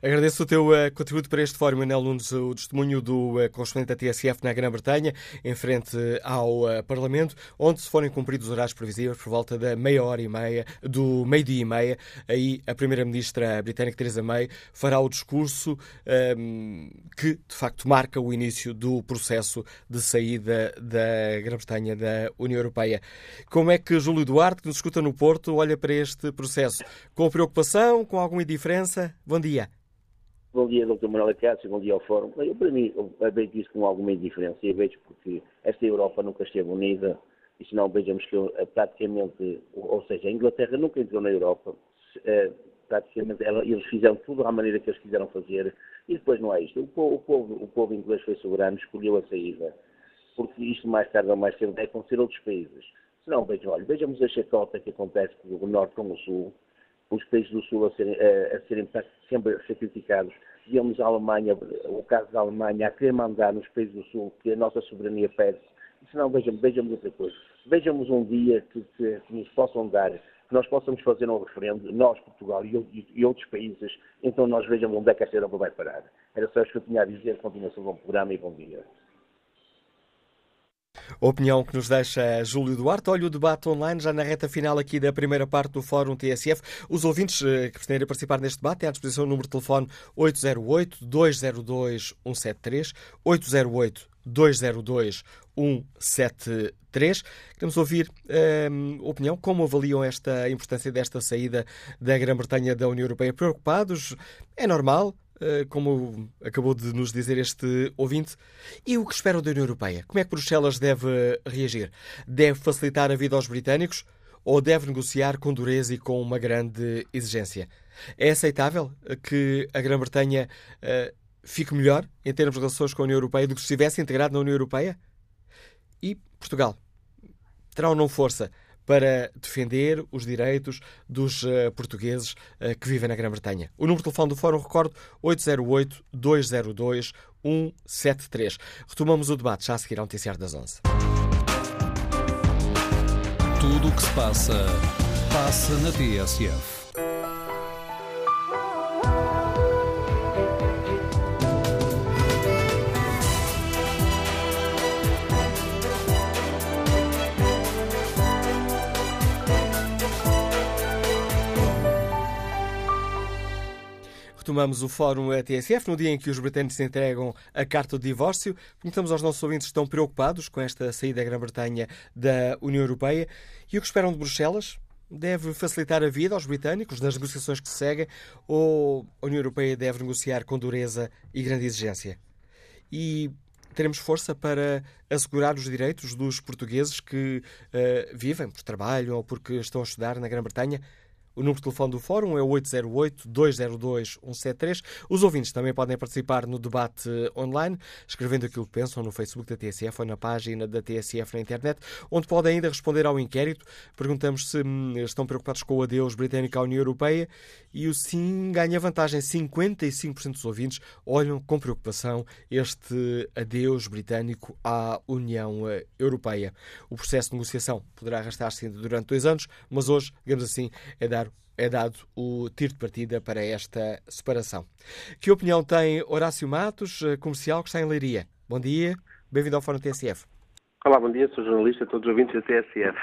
Agradeço o teu uh, contributo para este fórum, Anel Nunes, o testemunho do uh, correspondente da TSF na Grã-Bretanha, em frente ao uh, Parlamento, onde se forem cumpridos os horários previsíveis por volta da meia hora e meia, do meio-dia e meia, aí a Primeira-Ministra britânica Theresa May fará o discurso um, que, de facto, marca o início do processo de saída da Grã-Bretanha da União Europeia. Como é que Júlio Duarte, que nos escuta no Porto, olha para este processo? Com preocupação, com alguma indiferença? Bom dia. Bom dia, Dr. Manuel Cássio, bom dia ao Fórum. Eu, para mim, eu vejo isso com alguma indiferença e vejo porque esta Europa nunca esteve unida e se não vejamos que eh, praticamente, ou seja, a Inglaterra nunca entrou na Europa, eh, praticamente eles fizeram tudo à maneira que eles quiseram fazer e depois não é isto. O povo, o povo, o povo inglês foi soberano, escolheu a saída, porque isto mais tarde ou mais cedo vai acontecer a outros países. Se não, vejam, olha, vejamos a chacota que acontece do Norte com o Sul, os países do Sul a serem, a, serem sempre a ser criticados. Vemos a Alemanha, o caso da Alemanha, a querer mandar nos países do Sul que a nossa soberania perde. Se não, vejamos, vejamos outra coisa. Vejamos um dia que, que, que, nos possam dar, que nós possamos fazer um referendo, nós, Portugal e, e, e, outros países, então nós vejamos onde é que esta Europa vai parar. Era só isso que eu tinha a dizer. Continuação do programa e bom dia. Opinião que nos deixa Júlio Duarte. Olha o debate online já na reta final aqui da primeira parte do Fórum TSF. Os ouvintes eh, que pretenderem participar neste debate têm à disposição o número de telefone 808-202-173, 808-202-173. Queremos ouvir ehm, a opinião, como avaliam esta importância desta saída da Grã-Bretanha da União Europeia. Preocupados? É normal? Eh, como acabou de nos dizer este ouvinte. E o que esperam da União Europeia? Como é que Bruxelas deve reagir? Deve facilitar a vida aos britânicos ou deve negociar com dureza e com uma grande exigência? É aceitável que a Grã-Bretanha uh, fique melhor em termos de relações com a União Europeia do que se estivesse integrado na União Europeia? E Portugal? Terá ou não força para defender os direitos dos uh, portugueses uh, que vivem na Grã-Bretanha. O número de telefone do Fórum, recordo, 808-202-173. Retomamos o debate já a seguir ao noticiário das 11. Tudo o que se passa, passa na TSF. Retomamos o Fórum TSF no dia em que os britânicos entregam a carta de divórcio. Perguntamos aos nossos ouvintes se estão preocupados com esta saída da Grã-Bretanha da União Europeia e o que esperam de Bruxelas. Deve facilitar a vida aos britânicos nas negociações que se seguem ou a União Europeia deve negociar com dureza e grande exigência? E teremos força para assegurar os direitos dos portugueses que uh, vivem por trabalho ou porque estão a estudar na Grã-Bretanha? O número de telefone do Fórum é 808-202-173. Os ouvintes também podem participar no debate online, escrevendo aquilo que pensam no Facebook da TSF ou na página da TSF na internet, onde podem ainda responder ao inquérito. Perguntamos se hum, estão preocupados com o adeus britânico à União Europeia e o sim ganha vantagem. 55% dos ouvintes olham com preocupação este adeus britânico à União Europeia. O processo de negociação poderá arrastar-se durante dois anos, mas hoje, digamos assim, é dar é dado o tiro de partida para esta separação. Que opinião tem Horácio Matos, eh, comercial, que está em Leiria? Bom dia, bem-vindo ao Fórum TSF. Olá, bom dia, sou jornalista, todos os ouvintes da TSF.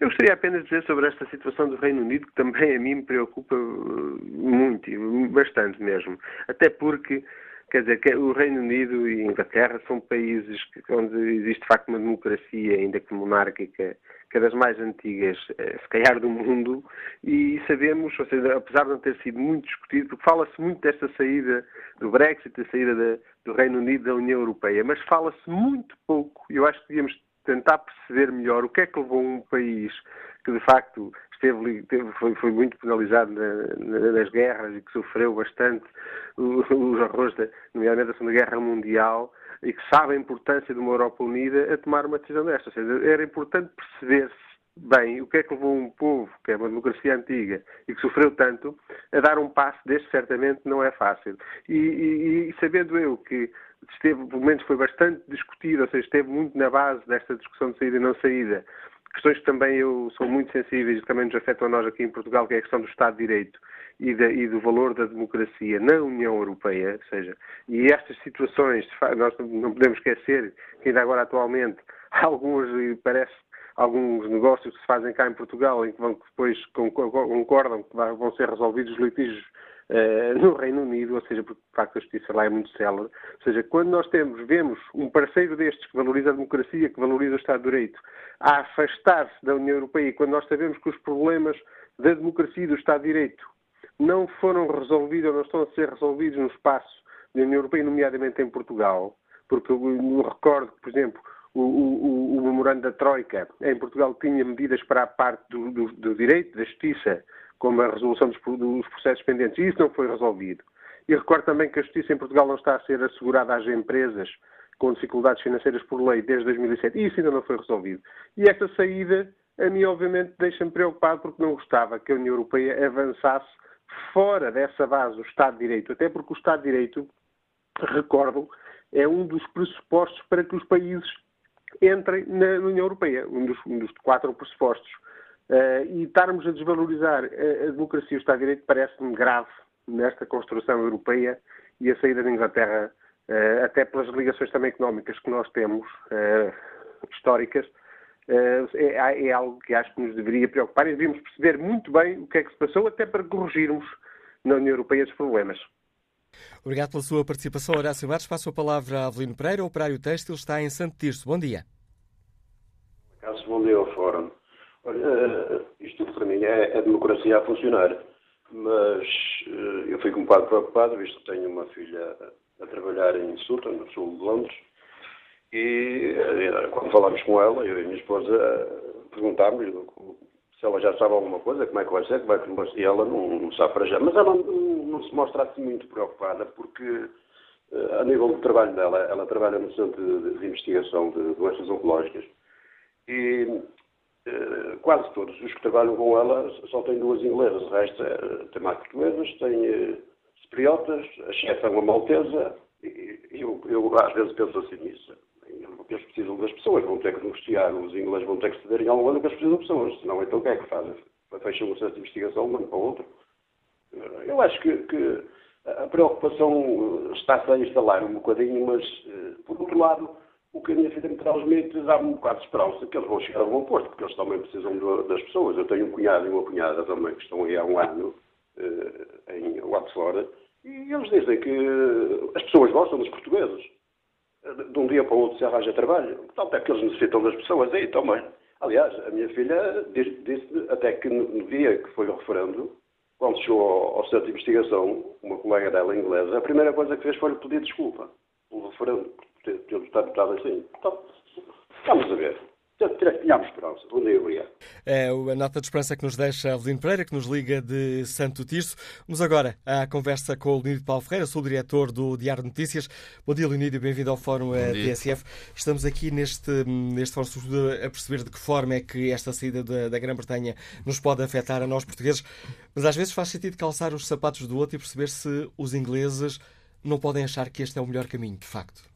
Eu gostaria apenas de dizer sobre esta situação do Reino Unido, que também a mim me preocupa eh, muito, bastante mesmo. Até porque, quer dizer, o Reino Unido e a Inglaterra são países onde existe de facto uma democracia, ainda que monárquica, é das mais antigas, eh, se calhar, do mundo, e sabemos, ou seja, apesar de não ter sido muito discutido, porque fala-se muito desta saída do Brexit, da saída do Reino Unido da União Europeia, mas fala-se muito pouco, eu acho que devíamos tentar perceber melhor o que é que levou um país que, de facto, esteve, foi, foi, muito penalizado na, nas guerras e que sofreu bastante os horrores, da, nomeadamente da Segunda Guerra Mundial, e que sabe a importância de uma Europa unida a tomar uma decisão desta. Ou seja, era importante perceber-se bem o que é que levou um povo, que é uma democracia antiga e que sofreu tanto, a dar um passo deste, certamente não é fácil. E, e, e sabendo eu que esteve, pelo menos foi bastante discutido, ou seja, esteve muito na base desta discussão de saída e não saída, questões que também eu sou muito sensíveis e também nos afetam a nós aqui em Portugal, que é a questão do Estado de Direito e, de, e, do valor da democracia na União Europeia, ou seja, e estas situações, nós não podemos esquecer que ainda agora atualmente alguns, parece, alguns negócios que se fazem cá em Portugal em que vão depois concordam que vão ser resolvidos os litígios uh, no Reino Unido, ou seja, porque de facto a justiça lá é muito célere. Ou seja, quando nós temos, vemos um parceiro destes que valoriza a democracia, que valoriza o Estado de Direito, a afastar-se da União Europeia, e quando nós sabemos que os problemas da democracia e do Estado de Direito não foram resolvidos ou não estão a ser resolvidos no espaço da União Europeia, nomeadamente em Portugal, porque eu recordo que, por exemplo, o, o, o, memorando da Troika em Portugal tinha medidas para a parte do, do, do direito, da justiça, como a resolução dos, dos, processos pendentes, e isso não foi resolvido. E recordo também que a justiça em Portugal não está a ser assegurada às empresas com dificuldades financeiras por lei desde 2007, e isso ainda não foi resolvido. E esta saída, a mim, obviamente, deixa-me preocupado porque não gostava que a União Europeia avançasse fora dessa base o Estado de Direito, até porque o Estado de Direito, recordo, é um dos pressupostos para que os países entrem na União Europeia, um dos, um dos quatro pressupostos. Uh, e estarmos a desvalorizar a, a democracia e o Estado de Direito parece-me grave nesta construção europeia e a saída da Inglaterra, uh, até pelas ligações também económicas que nós temos, uh, históricas, eh, é, é, algo que acho que nos deveria preocupar e devíamos perceber muito bem o que é que se passou, até para corrigirmos na União Europeia esses problemas. Obrigado pela sua participação, Horácio Matos. Passo a palavra a Avelino Pereira, operário têxtil, está em Santo Tirso. Bom dia. Caso bom dia. Olha, eh, isto para mim é, é democracia a funcionar, mas eu fico um bocado preocupado, visto que tenho uma filha a trabalhar em Sutton, no sul de Londres, e eh, quando falámos com ela, eu e a minha esposa eh, perguntámos se ela já sabe alguma coisa, como é que vai ser, como é que vai e ela não, não sabe para já. Mas ela não, não se mostra assim muito preocupada, porque eh, a nível do trabalho dela, ela trabalha no Centro de, de Investigação de Doenças Oncológicas e quase todos os que trabalham com ela só têm duas inglesas, o resto é, tem mais portuguesas, tem cipriotas, a chefe é uma maltesa, e eu, eu às vezes penso assim nisso eles precisam das pessoas, vão ter que negociar, os ingleses vão ter que ceder em algum ano que eles precisam de pessoas, senão então o que é que fazem? Fecham um centro de investigação de um ano para o outro. Eu acho que, que a preocupação está-se a instalar um bocadinho, mas, eh, por outro lado, o que a minha filha me transmite dá-me um bocado de esperança que eles vão chegar a bom posto, porque eles também precisam de, das pessoas. Eu tenho um cunhado e uma cunhada também que estão aí há um ano eh, em Watford, e eles dizem que as pessoas gostam dos portugueses de um dia para o outro se arranja trabalho. Portanto, é que eles necessitam das pessoas aí também. Aliás, a minha filha disse, disse até que no dia que foi o referendo, quando chegou ao, ao centro de investigação, uma colega dela inglesa, a primeira coisa que fez foi lhe pedir desculpa pelo referendo, votado assim. Portanto, vamos a ver. Tínhamos esperança. Bom dia, obrigado. É a nota de esperança que nos deixa Avelino Pereira, que nos liga de Santo Tirso. Vamos agora à conversa com o Leonido Paulo Ferreira, sou diretor do Diário de Notícias. Bom dia, Leonido, e bem-vindo ao Fórum eh, TSF. Estamos aqui neste, neste fórum a perceber de que forma é que esta saída da, da Grã-Bretanha nos pode afetar a nós portugueses, mas às vezes faz sentido calçar os sapatos do outro e perceber se os ingleses não podem achar que este é o melhor caminho, de facto.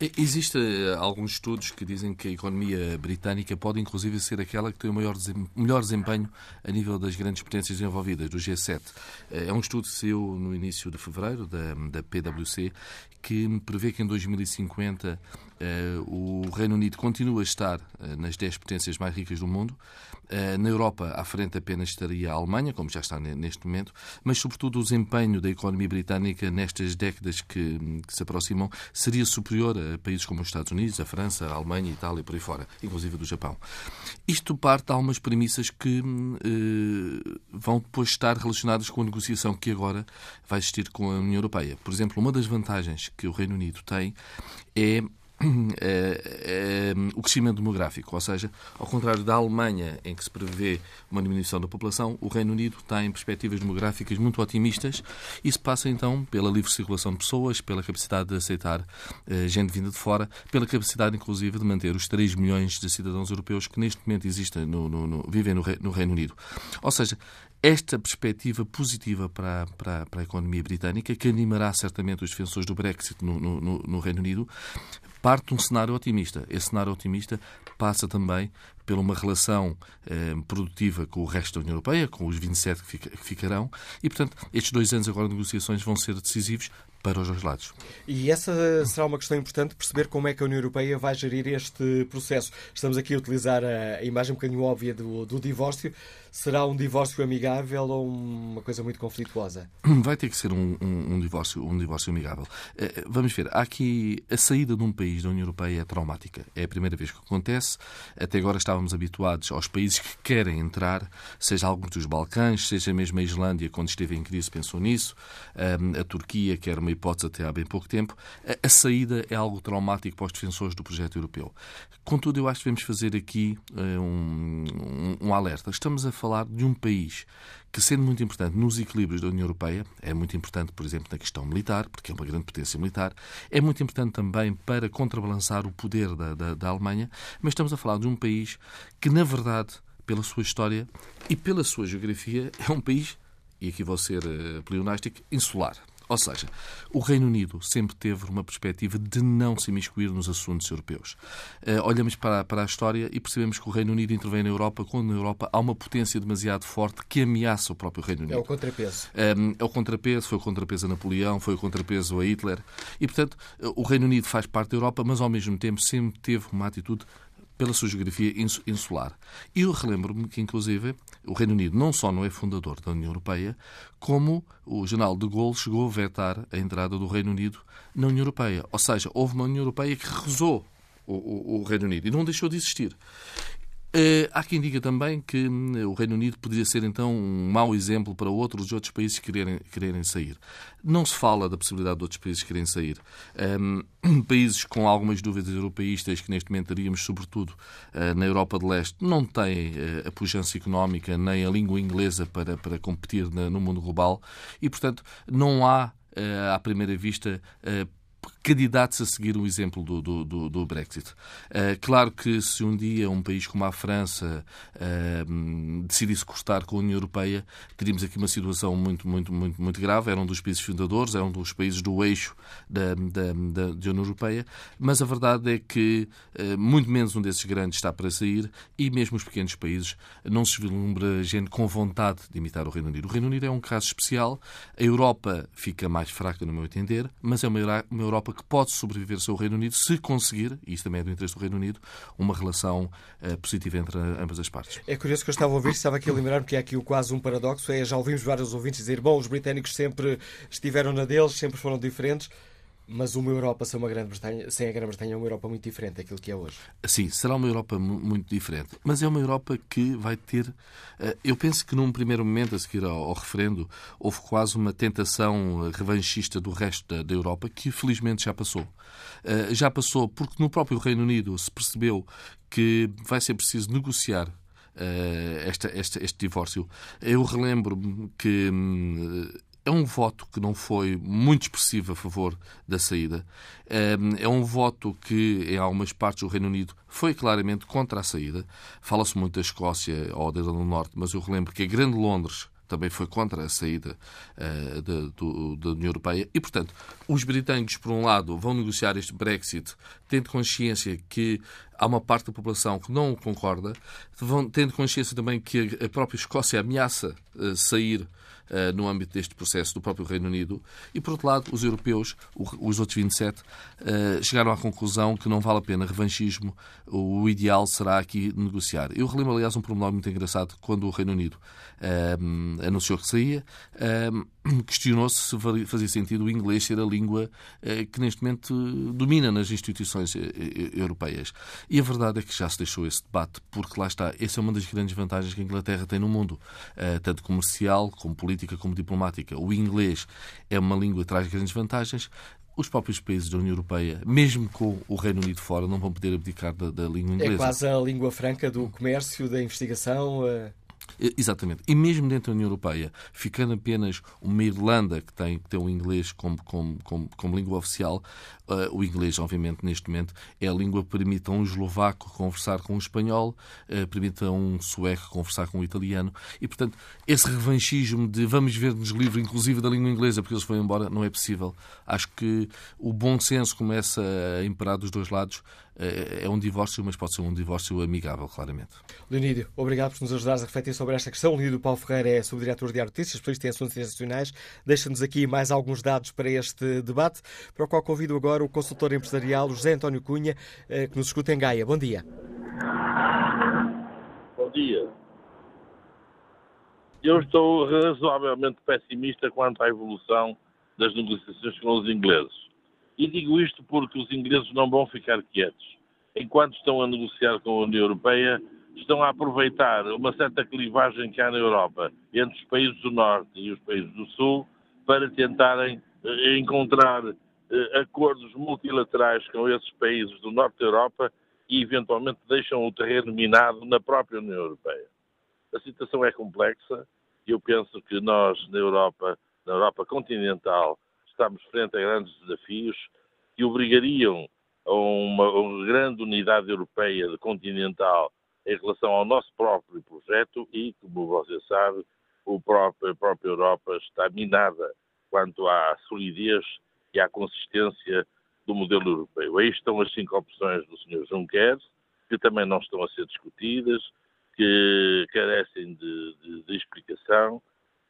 Existem eh, alguns estudos que dizem que a economia britânica pode inclusive ser aquela que tem o maior, melhor desempenho a nível das grandes potências envolvidas, do G7. Eh, é um estudo que saiu no início de fevereiro, da, da PwC, que prevê que em 2050 Uh, o Reino Unido continua a estar uh, nas 10 potências mais ricas do mundo. Uh, na Europa, à frente apenas estaria a Alemanha, como já está neste momento, mas, sobretudo, o desempenho da economia britânica nestas décadas que, que, se aproximam seria superior a países como os Estados Unidos, a França, a Alemanha, a Itália e por aí fora, inclusive do Japão. Isto parte de algumas premissas que vão depois estar relacionadas com a negociação que agora vai existir com a União Europeia. Por exemplo, uma das vantagens que o Reino Unido tem é, o crescimento demográfico, ou seja, ao contrário da Alemanha, em que se prevê uma diminuição da população, o Reino Unido tem perspectivas demográficas muito otimistas. Isso passa então pela livre circulação de pessoas, pela capacidade de aceitar eh, gente vinda de fora, pela capacidade, inclusive, de manter os 3 milhões de cidadãos europeus que neste momento existem no, no, no vivem no, no Reino Unido. Ou seja, esta perspectiva positiva para, para, para, a economia britânica, que animará certamente os defensores do Brexit no, no, no Reino Unido, parte de um cenário otimista. Esse cenário otimista passa também por uma relação eh, produtiva com o resto da União Europeia, com os 27 que, fica, que ficarão, e, portanto, estes dois anos agora de negociações vão ser decisivos para os dois lados. E essa será uma questão importante, perceber como é que a União Europeia vai gerir este processo. Estamos aqui a utilizar a imagem um bocadinho óbvia do, do divórcio. Será um divórcio amigável ou uma coisa muito conflituosa? Vai ter que ser um, um, um divórcio, um divórcio amigável. Eh, vamos ver, há aqui a saída de um país da União Europeia é traumática. É a primeira vez que acontece. Até agora estávamos habituados aos países que querem entrar, seja alguns dos Balcãs, seja mesmo a Islândia, quando esteve em crise, pensou nisso. A Turquia, que era uma hipótese até há bem pouco tempo. A saída é algo traumático para os defensores do projeto europeu. Contudo, eu acho que devemos fazer aqui eh, um, um, um alerta. Estamos a falar de um país que, sendo muito importante nos equilíbrios da União Europeia, é muito importante, por exemplo, na questão militar, porque é uma grande potência militar, é muito importante também para contrabalançar o poder da, da, da Alemanha, mas estamos a falar de um país que, na verdade, pela sua história e pela sua geografia, é um país, e aqui vou ser uh, pleonástico, insular. Ou seja, o Reino Unido sempre teve uma perspectiva de não se imiscuir nos assuntos europeus. Uh, olhamos para, para a história e percebemos que o Reino Unido intervém na Europa quando na Europa há uma potência demasiado forte que ameaça o próprio Reino Unido. É o contrapeso. Um, é o contrapeso, foi o contrapeso a Napoleão, foi o contrapeso a Hitler. E, portanto, o Reino Unido faz parte da Europa, mas ao mesmo tempo sempre teve uma atitude pela sua geografia insular. E eu relembro-me que, inclusive, o Reino Unido não só não é fundador da União Europeia, como o general de Gaulle chegou a vetar a entrada do Reino Unido na União Europeia. Ou seja, houve uma União Europeia que rezou o, o, o, Reino Unido e não deixou de existir. Uh, há quem diga também que hum, o Reino Unido poderia ser então um mau exemplo para outros outros países quererem, quererem sair. Não se fala da possibilidade de outros países quererem sair. Um, países com algumas dúvidas europeístas, que neste momento teríamos, sobretudo uh, na Europa de Leste, não têm uh, a pujança económica nem a língua inglesa para, para competir no mundo global e, portanto, não há, à primeira vista, candidatos a seguir o exemplo do, do, do, do Brexit. Uh, claro que se um dia um país como a França uh, decidisse cortar com a União Europeia, teríamos aqui uma situação muito, muito, muito, muito grave. Era um dos países fundadores, era um dos países do eixo da, da, da, da União Europeia, mas a verdade é que uh, muito menos um desses grandes está para sair e mesmo os pequenos países não se vislumbra gente com vontade de imitar o Reino Unido. O Reino Unido é um caso especial. A Europa fica mais fraca, no meu entender, mas é uma, Europa que pode sobreviver ao Reino Unido se conseguir, e isso também é do interesse do Reino Unido, uma relação uh, positiva entre ambas as partes. É curioso que eu estava a ouvir, estava aqui a lembrar-me que há aqui quase um paradoxo, é, já ouvimos vários ouvintes dizer, bom, os britânicos sempre estiveram na deles, sempre foram diferentes, mas uma Europa sem, uma Grã-Bretanha, sem a Grã-Bretanha é uma Europa muito diferente daquilo que é hoje. Sim, será uma Europa muito diferente. Mas é uma Europa que vai ter. Eh, eu penso que num primeiro momento, a seguir ao, referendo, houve quase uma tentação revanchista do resto da, da Europa, que felizmente já passou. Eh, já passou porque no próprio Reino Unido se percebeu que vai ser preciso negociar esta, esta, este divórcio. Eu relembro que hum, é um voto que não foi muito expressivo a favor da saída. Ehm, é um voto que, em algumas partes do Reino Unido, foi claramente contra a saída. Fala-se muito da Escócia ou da Irlanda do Norte, mas eu relembro que a Grande Londres também foi contra a saída da, do, da, União Europeia. E, portanto, os britânicos, por um lado, vão negociar este Brexit tendo consciência que há uma parte da população que não concorda, vão, tendo consciência também que a própria Escócia ameaça uh, sair uh, no âmbito deste processo do próprio Reino Unido, e, por outro lado, os europeus, os outros 27, uh, chegaram à conclusão que não vale a pena revanchismo, o ideal será aqui negociar. Eu relembro, aliás, um pormenor muito engraçado quando o Reino Unido anunciou que saía, questionou-se se fazia sentido o inglês ser a língua que neste momento domina nas instituições europeias. E a verdade é que já se deixou esse debate, porque lá está, essa é uma das grandes vantagens que a Inglaterra tem no mundo, tanto comercial como política como diplomática. O inglês é uma língua que traz grandes vantagens. Os próprios países da União Europeia, mesmo com o Reino Unido fora, não vão poder abdicar da, da língua inglesa. É quase a língua franca do comércio, da investigação. Exatamente. E mesmo dentro da União Europeia, ficando apenas uma Irlanda que tem, tem o inglês como, como, como, como língua oficial, uh, o inglês, obviamente, neste momento, é a língua que permite a um eslovaco conversar com um espanhol, uh, permite a um sueco conversar com um italiano. E, portanto, esse revanchismo de vamos ver-nos livre, inclusive da língua inglesa, porque eles foram embora, não é possível. Acho que o bom senso começa a imperar dos dois lados é um divórcio, mas pode ser um divórcio amigável, claramente. Leonídio, obrigado por nos ajudares a refletir sobre esta questão. Leonídio Paulo Ferreira é subdiretor de Notícias, especialista em assuntos internacionais. Deixa-nos aqui mais alguns dados para este debate, para o qual convido agora o consultor empresarial José António Cunha, eh, que nos escuta em Gaia. Bom dia. Bom dia. Eu estou razoavelmente pessimista quanto à evolução das negociações com os ingleses. E digo isto porque os ingleses não vão ficar quietos. Enquanto estão a negociar com a União Europeia, estão a aproveitar uma certa clivagem que há na Europa entre os países do Norte e os países do Sul para tentarem eh, encontrar eh, acordos multilaterais com esses países do Norte da Europa e eventualmente deixam o terreno minado na própria União Europeia. A situação é complexa e eu penso que nós na Europa, na Europa continental, estamos frente a grandes desafios que obrigariam a uma, uma grande unidade europeia continental em relação ao nosso próprio projeto e, como você sabe, próprio, a própria Europa está minada quanto à solidez e à consistência do modelo europeu. Aí estão as cinco opções do Sr. Juncker, que também não estão a ser discutidas, que carecem de, de, de explicação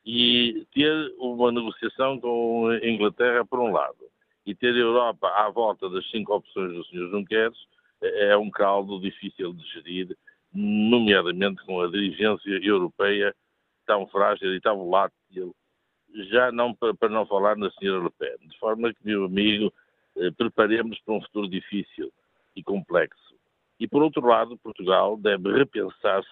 e ter uma negociação com a Inglaterra, por um lado, e ter a Europa à volta das cinco opções do Sr. Juncker, é um caldo difícil de gerir, nomeadamente com a dirigência europeia tão frágil e tão volátil, já não para não falar na senhora Le Pen. De forma que, meu amigo, eh, preparemos para um futuro difícil e complexo. E, por outro lado, Portugal deve repensar-se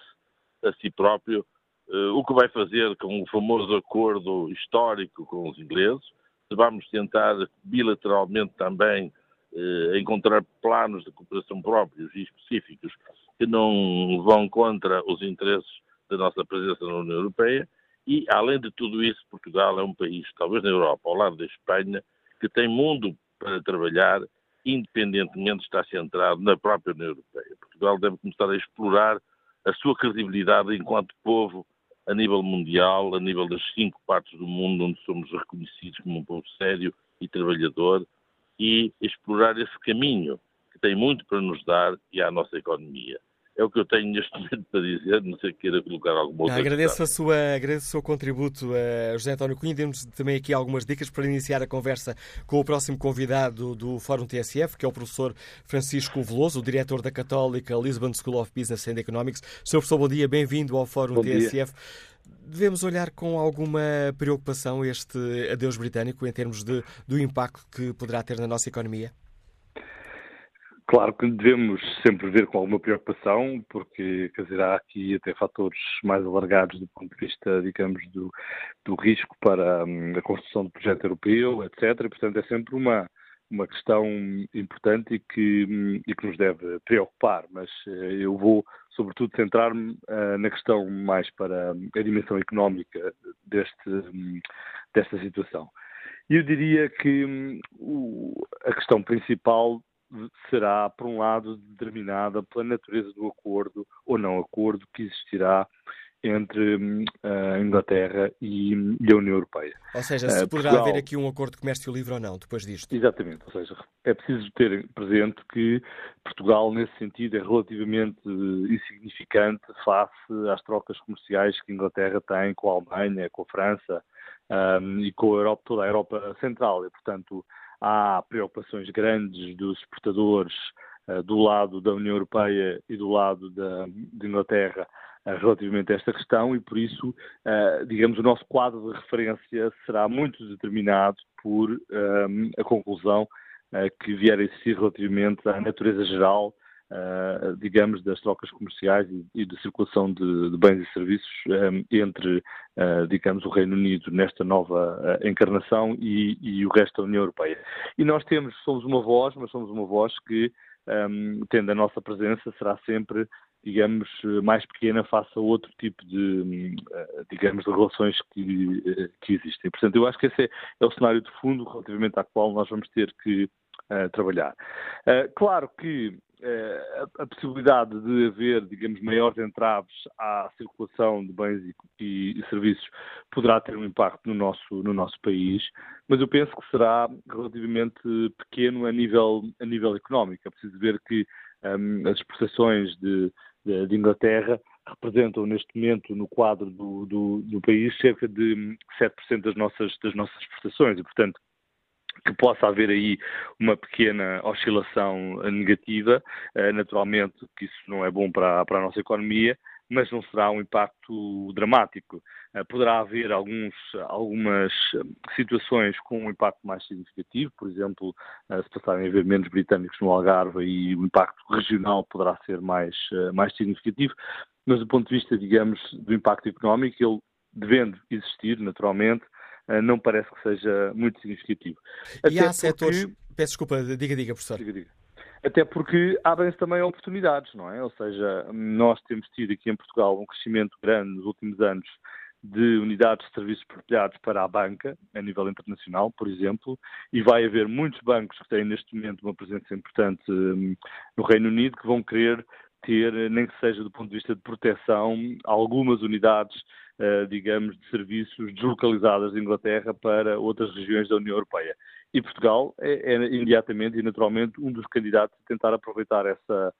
a si próprio uh, o que vai fazer com o famoso acordo histórico com os ingleses, se vamos tentar bilateralmente também uh, encontrar planos de cooperação próprios e específicos que não vão contra os interesses da nossa presença na União Europeia, e, além de tudo isso, Portugal é um país, talvez na Europa, ao lado da Espanha, que tem mundo para trabalhar, independentemente de estar centrado na própria União Europeia. Portugal deve começar a explorar a sua credibilidade enquanto povo a nível mundial, a nível das cinco partes do mundo onde somos reconhecidos como um povo sério e trabalhador, e explorar esse caminho que tem muito para nos dar e à nossa economia. É o que eu tenho neste momento para dizer, não sei que queira colocar alguma outra agradeço, a sua, agradeço o seu contributo, uh, José António Cunha. Demos também aqui algumas dicas para iniciar a conversa com o próximo convidado do Fórum TSF, que é o professor Francisco Veloso, o diretor da Católica Lisbon School of Business and Economics. Sr. professor, bom dia, bem-vindo ao Fórum bom TSF. Dia. Devemos olhar com alguma preocupação este adeus britânico em termos de, do impacto que poderá ter na nossa economia? Claro que devemos sempre ver com alguma preocupação, porque quer dizer, há aqui até fatores mais alargados do ponto de vista, digamos, do, do risco para hum, a construção do projeto europeu, etc. Portanto, é sempre uma, uma questão importante e que, hum, e que nos deve preocupar. Mas eh, eu vou, sobretudo, centrar-me uh, na questão mais para a dimensão económica deste, desta situação. Eu diria que a questão principal será, por um lado, determinada pela natureza do acordo ou não acordo que existirá entre hum, a Inglaterra e, a União Europeia. Ou seja, se uh, poderá Portugal... haver aqui um acordo de comércio livre ou não, depois disto. Exatamente, ou seja, é preciso ter presente que Portugal, nesse sentido, é relativamente insignificante face às trocas comerciais que a Inglaterra tem com a Alemanha, com a França um, e com a Europa, toda a Europa Central. E, portanto, há preocupações grandes dos exportadores uh, do lado da União Europeia e do lado da, Inglaterra uh, relativamente a esta questão e por isso, uh, digamos, o nosso quadro de referência será muito determinado por a conclusão que vier a existir relativamente à natureza geral Uh, digamos, das trocas comerciais e, e de circulação de, de, bens e serviços um, entre, uh, digamos, o Reino Unido nesta nova uh, encarnação e, e, o resto da União Europeia. E nós temos, somos uma voz, mas somos uma voz que, um, tendo a nossa presença, será sempre, digamos, mais pequena face a outro tipo de, digamos, de relações que, que existem. Portanto, eu acho que esse é, é o cenário de fundo relativamente ao qual nós vamos ter que trabalhar. claro que eh, a, possibilidade de haver, digamos, maiores entraves à circulação de bens e, e, serviços poderá ter um impacto no nosso, no nosso país, mas eu penso que será relativamente pequeno a nível, a nível económico. É preciso ver que um, as exportações de, de, de, Inglaterra representam neste momento no quadro do, do, do país cerca de 7% das nossas, das nossas exportações e, portanto, que possa haver aí uma pequena oscilação negativa. Eh, naturalmente que isso não é bom para, para a nossa economia, mas não será um impacto dramático. Eh, poderá haver alguns, algumas situações com um impacto mais significativo, por exemplo, eh, se passarem a haver menos britânicos no Algarve e o impacto regional poderá ser mais, mais significativo, mas do ponto de vista, digamos, do impacto económico, ele devendo existir, naturalmente, eh, não parece que seja muito significativo. Até e há setores. Peço desculpa, diga, diga, professor. Diga, diga. Até porque abrem-se também oportunidades, não é? Ou seja, nós temos tido aqui em Portugal um crescimento grande nos últimos anos de unidades de serviços partilhados para a banca, a nível internacional, por exemplo, e vai haver muitos bancos que têm neste momento uma presença importante hum, no Reino Unido que vão querer ter, nem que seja do ponto de vista de proteção, algumas unidades digamos, de serviços deslocalizadas de Inglaterra para outras regiões da União Europeia. E Portugal é, é imediatamente e naturalmente um dos candidatos a tentar aproveitar essa,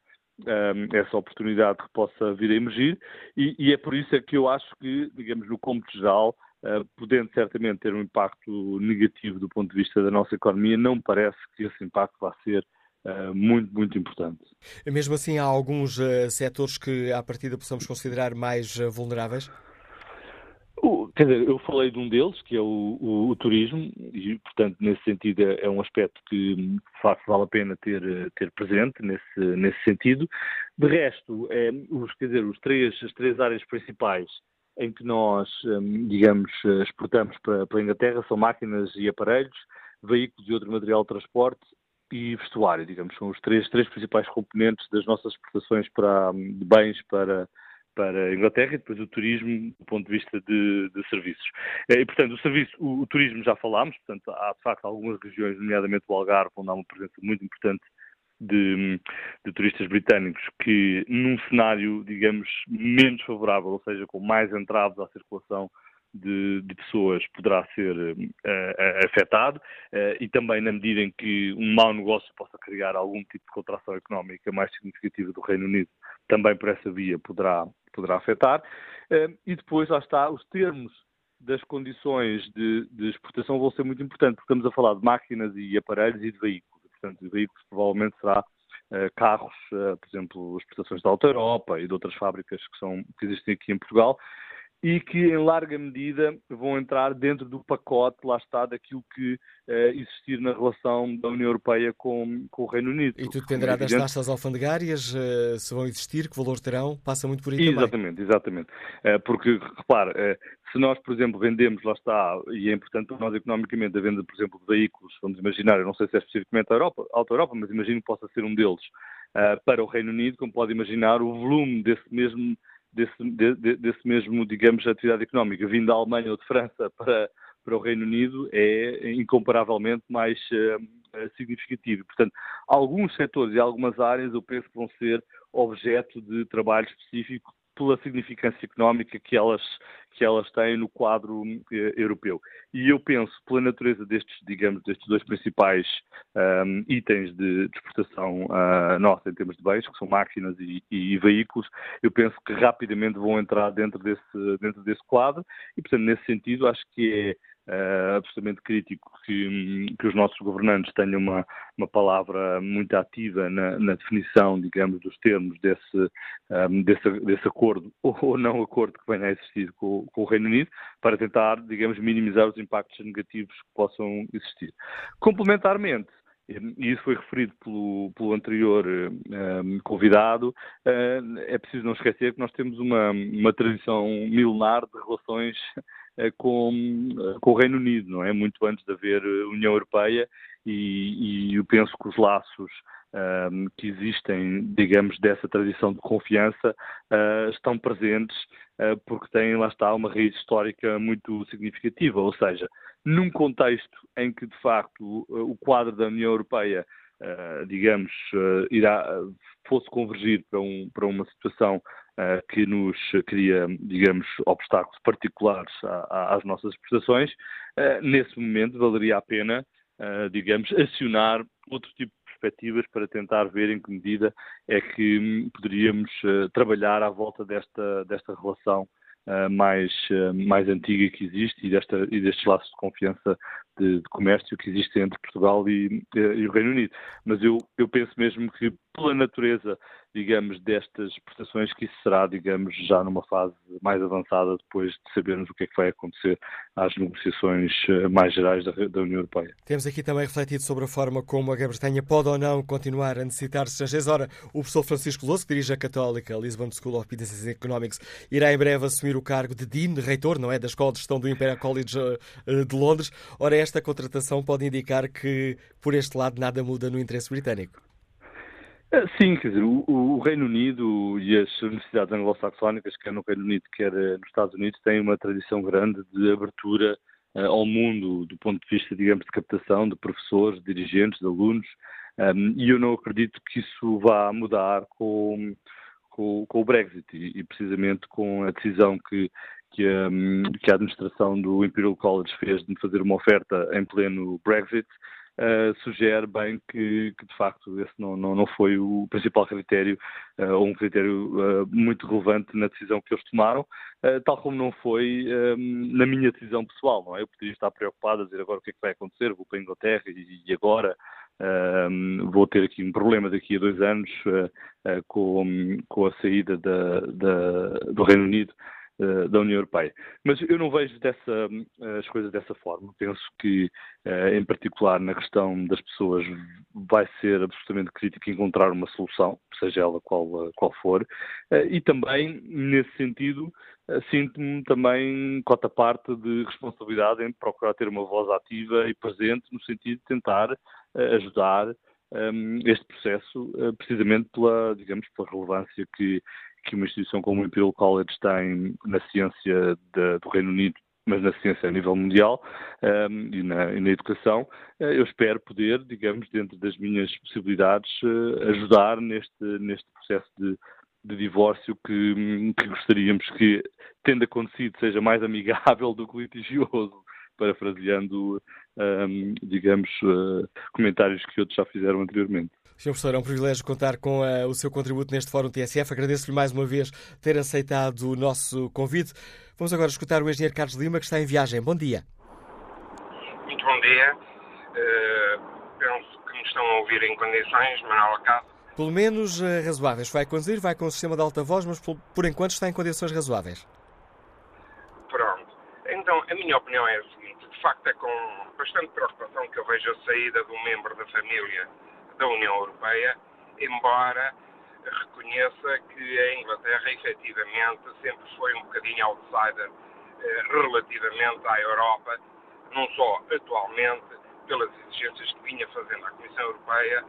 ehm, essa oportunidade que possa vir a emergir e, e, é por isso é que eu acho que, digamos, no cômputo geral, uh, podendo certamente ter um impacto negativo do ponto de vista da nossa economia, não parece que esse impacto vá ser muito, muito importante. Mesmo assim, há alguns uh, setores que, à partida, possamos considerar mais vulneráveis? O, quer dizer, eu falei de um deles, que é o, o, o, turismo, e, portanto, nesse sentido, é, é um aspecto que, facto, vale a pena ter, ter presente, nesse, nesse sentido. De resto, é, os, quer dizer, os três, as três áreas principais em que nós, hum, digamos, exportamos para, para a Inglaterra são máquinas e aparelhos, veículos e outro material de transporte e vestuário, digamos, são os três, três principais componentes das nossas exportações para, de bens para, para a Inglaterra e depois o turismo do ponto de vista de, de serviços. Eh, e, portanto, o serviço, o, o, turismo já falámos, portanto, há de facto algumas regiões, nomeadamente o Algarve, onde há uma presença muito importante de, de, turistas britânicos que, num cenário, digamos, menos favorável, ou seja, com mais entraves à circulação de, de pessoas, poderá ser uh, afetado uh, e também na medida em que um mau negócio possa criar algum tipo de contração económica mais significativa do Reino Unido, também por essa via poderá, poderá afetar. Uh, e depois, lá está, os termos das condições de, de, exportação vão ser muito importantes, porque estamos a falar de máquinas e aparelhos e de veículos portanto, de veículos provavelmente será uh, carros, uh, por exemplo, exportações da Alta Europa e de outras fábricas que, são, que existem aqui em Portugal, e que, em larga medida, vão entrar dentro do pacote, lá está, daquilo que uh, existir na relação da União Europeia com, com o Reino Unido. E tudo dependerá das taxas alfandegárias, uh, se vão existir, que valor terão, passa muito por aí exatamente, também. Exatamente, uh, porque, repare, se nós, por exemplo, vendemos, lá está, e é importante para nós economicamente a venda, por exemplo, de veículos, vamos imaginar, eu não sei se é especificamente a Europa, a Alta Europa, mas imagino que possa ser um deles, para o Reino Unido, como pode imaginar, o volume desse mesmo desse, de, desse mesmo, digamos, atividade económica vindo da Alemanha ou de França para, para o Reino Unido é incomparavelmente mais uh, significativo. Portanto, alguns setores e algumas áreas eu penso que vão ser objeto de trabalho específico pela significância económica que elas, que elas têm no quadro eh, europeu. E eu penso, pela natureza destes, digamos, destes dois principais um, itens de, de exportação uh, nossa em termos de bens, que são máquinas e, e, veículos, eu penso que rapidamente vão entrar dentro desse, dentro desse quadro e, portanto, nesse sentido, acho que é uh, absolutamente crítico que, que, os nossos governantes tenham uma, uma palavra muito ativa na, na definição, digamos, dos termos desse, um, ehm, desse, desse, acordo ou não acordo que venha a existir com, com, o Reino Unido, para tentar, digamos, minimizar os impactos negativos que possam existir. Complementarmente, e isso foi referido pelo, pelo anterior um, ehm, convidado, uh, é preciso não esquecer que nós temos uma, uma tradição milenar de relações com, com o Reino Unido, não é? Muito antes de haver União Europeia e, e eu penso que os laços um, que existem, digamos, dessa tradição de confiança estão presentes porque têm, lá está, uma raiz histórica muito significativa, ou seja, num contexto em que, de facto, o quadro da União Europeia, eh, digamos, irá, fosse convergir para, um, para uma situação que nos cria, digamos, obstáculos particulares às nossas prestações, nesse momento valeria a pena, digamos, acionar outro tipo de perspectivas para tentar ver em que medida é que hum, poderíamos trabalhar à volta desta, desta relação uh, mais, uh, mais antiga que existe e, desta, e destes laços de confiança de, de comércio que existem entre Portugal e, e, o Reino Unido. Mas eu, eu penso mesmo que, pela natureza digamos, destas prestações, que isso será, digamos, já numa fase mais avançada, depois de sabermos o que é que vai acontecer às negociações eh, mais gerais da, da União Europeia. Temos aqui também refletido sobre a forma como a Grã-Bretanha pode ou não continuar a necessitar estrangeiros. Ora, o professor Francisco Louço, que dirige a Católica Lisbon School of Business Economics, irá em breve assumir o cargo de Dean, reitor, não é, da Escola de Gestão do Imperial College eh, de Londres. Ora, esta contratação pode indicar que, por este lado, nada muda no interesse britânico. Eh, sim, quer dizer, o, Reino Unido e as universidades anglo-saxónicas, quer no Reino Unido, quer eh, nos Estados Unidos, têm uma tradição grande de abertura uh, ao mundo do ponto de vista, digamos, de captação de professores, de dirigentes, de alunos, ehm, e eu não acredito que isso vá mudar com, com, com o Brexit e, precisamente com a decisão que, que a, que a administração do Imperial College fez de fazer uma oferta em pleno Brexit, uh, sugere bem que, que, de facto esse não, não, não foi o principal critério uh, ou um critério uh, muito relevante na decisão que eles tomaram, tal como não foi um, na minha decisão pessoal, não é? Eu poderia estar preocupado a dizer agora o que é que vai acontecer, vou para a Inglaterra e, e agora uh, vou ter aqui um problema daqui a dois anos com, com, a saída da, da, do Reino Unido da União Europeia. Mas eu não vejo dessa, as coisas dessa forma. Penso que, eh, em particular, na questão das pessoas, vai ser absolutamente crítico encontrar uma solução, seja ela qual, qual for. Eh, e também, nesse sentido, sinto-me também cota parte de responsabilidade em procurar ter uma voz ativa e presente no sentido de tentar ajudar este processo, precisamente pela, digamos, pela relevância que que uma instituição como o Imperial College tem na ciência de, do Reino Unido, mas na ciência a nível mundial um, e, na, e, na, educação, uh, eu espero poder, digamos, dentro das minhas possibilidades, uh, ajudar neste, neste processo de, de divórcio que, que, gostaríamos que, tendo acontecido, seja mais amigável do que litigioso, parafraseando, um, digamos, uh, comentários que outros já fizeram anteriormente. Sr. Professor, é um privilégio contar com uh, o seu contributo neste Fórum TSF. Agradeço-lhe mais uma vez ter aceitado o nosso convite. Vamos agora escutar o engenheiro Carlos Lima, que está em viagem. Bom dia. Muito bom dia. Uh, penso que me estão a ouvir em condições, Manuel Acado. Pelo menos uh, razoáveis. Vai conduzir, vai com o sistema de alta voz, mas por, por enquanto está em condições razoáveis. Pronto. Então, a minha opinião é a seguinte. De facto, é com bastante preocupação que eu vejo a saída de um membro da família da União Europeia, embora reconheça que a Inglaterra efetivamente sempre foi um bocadinho outsider eh, relativamente à Europa, não só atualmente pelas exigências que vinha fazendo à Comissão Europeia,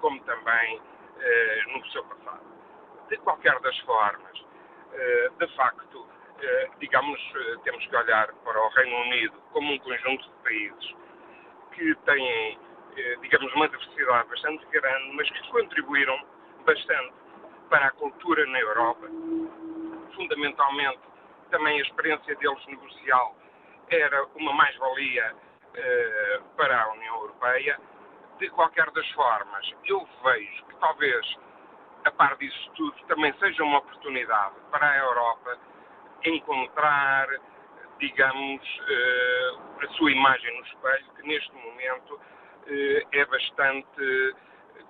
como também eh, no seu passado. De qualquer das formas, eh, de facto, digamos, temos que olhar para o Reino Unido como um conjunto de países que têm digamos, uma diversidade bastante grande, mas que contribuíram bastante para a cultura na Europa. Fundamentalmente, também a experiência deles negocial era uma mais-valia eh, para a União Europeia. De qualquer das formas, eu vejo que talvez, a par disso tudo, também seja uma oportunidade para a Europa encontrar, digamos, eh, a sua imagem no espelho, que neste momento eh, é bastante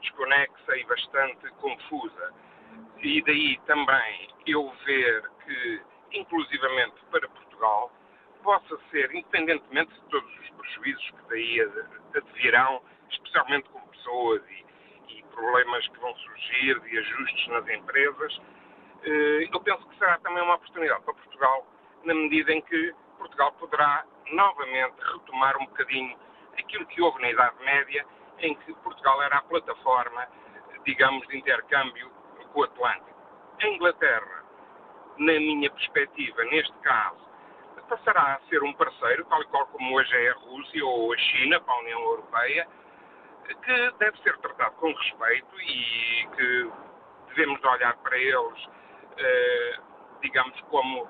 desconexa e bastante confusa. E daí também eu ver que, inclusivamente para Portugal, possa ser, independentemente de todos os prejuízos que daí advirão, especialmente com pessoas e, e problemas que vão surgir de ajustes nas empresas, eh, eu penso que será também uma oportunidade para Portugal, na medida em que Portugal poderá novamente retomar um bocadinho aquilo que houve na Idade Média, em que Portugal era a plataforma, digamos, de intercâmbio com o Atlântico. A Inglaterra, na minha perspectiva, neste caso, passará a ser um parceiro, tal e qual como hoje é a Rússia ou a China para a União Europeia, que deve ser tratado com respeito e que devemos olhar para eles, eh, digamos, como,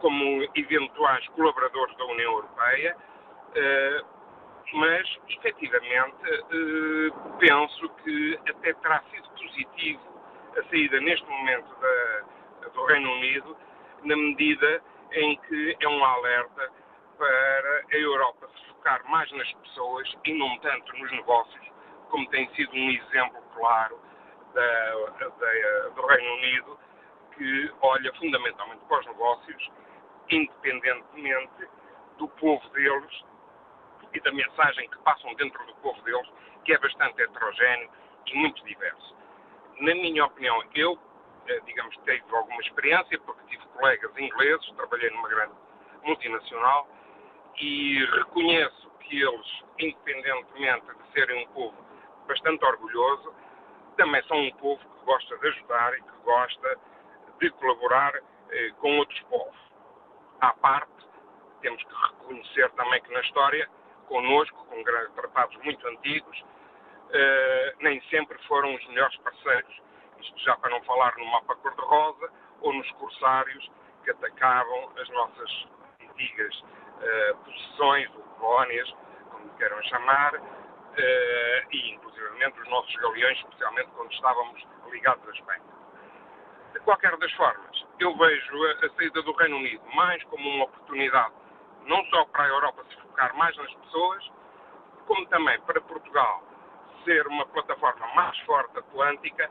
como eventuais colaboradores da União Europeia, eh, mas efetivamente eh, penso que até terá sido positivo a saída neste momento da, do Reino Unido, na medida em que é um alerta para a Europa se focar mais nas pessoas e não tanto nos negócios, como tem sido um exemplo claro da, da, do Reino Unido, que olha fundamentalmente para os negócios, independentemente do povo deles e da mensagem que passam dentro do povo deles, que é bastante heterogéneo e muito diverso. Na minha opinião, eu, eh, digamos, tive alguma experiência, porque tive colegas ingleses, trabalhei numa grande multinacional, e reconheço que eles, independentemente de serem um povo bastante orgulhoso, também são um povo que gosta de ajudar e que gosta de colaborar eh, com outros povos. À parte, temos que reconhecer também que na história connosco, com tratados muito antigos, uh, nem sempre foram os melhores parceiros. Isto já para não falar no mapa cor-de-rosa ou nos corsários que atacavam as nossas antigas uh, possessões ou colónias, como queiram chamar, uh, e inclusivamente os nossos galeões, especialmente quando estávamos ligados à Espanha. De qualquer das formas, eu vejo a, a saída do Reino Unido mais como uma oportunidade, não só para a Europa se focar mais nas pessoas, como também para Portugal ser uma plataforma mais forte atlântica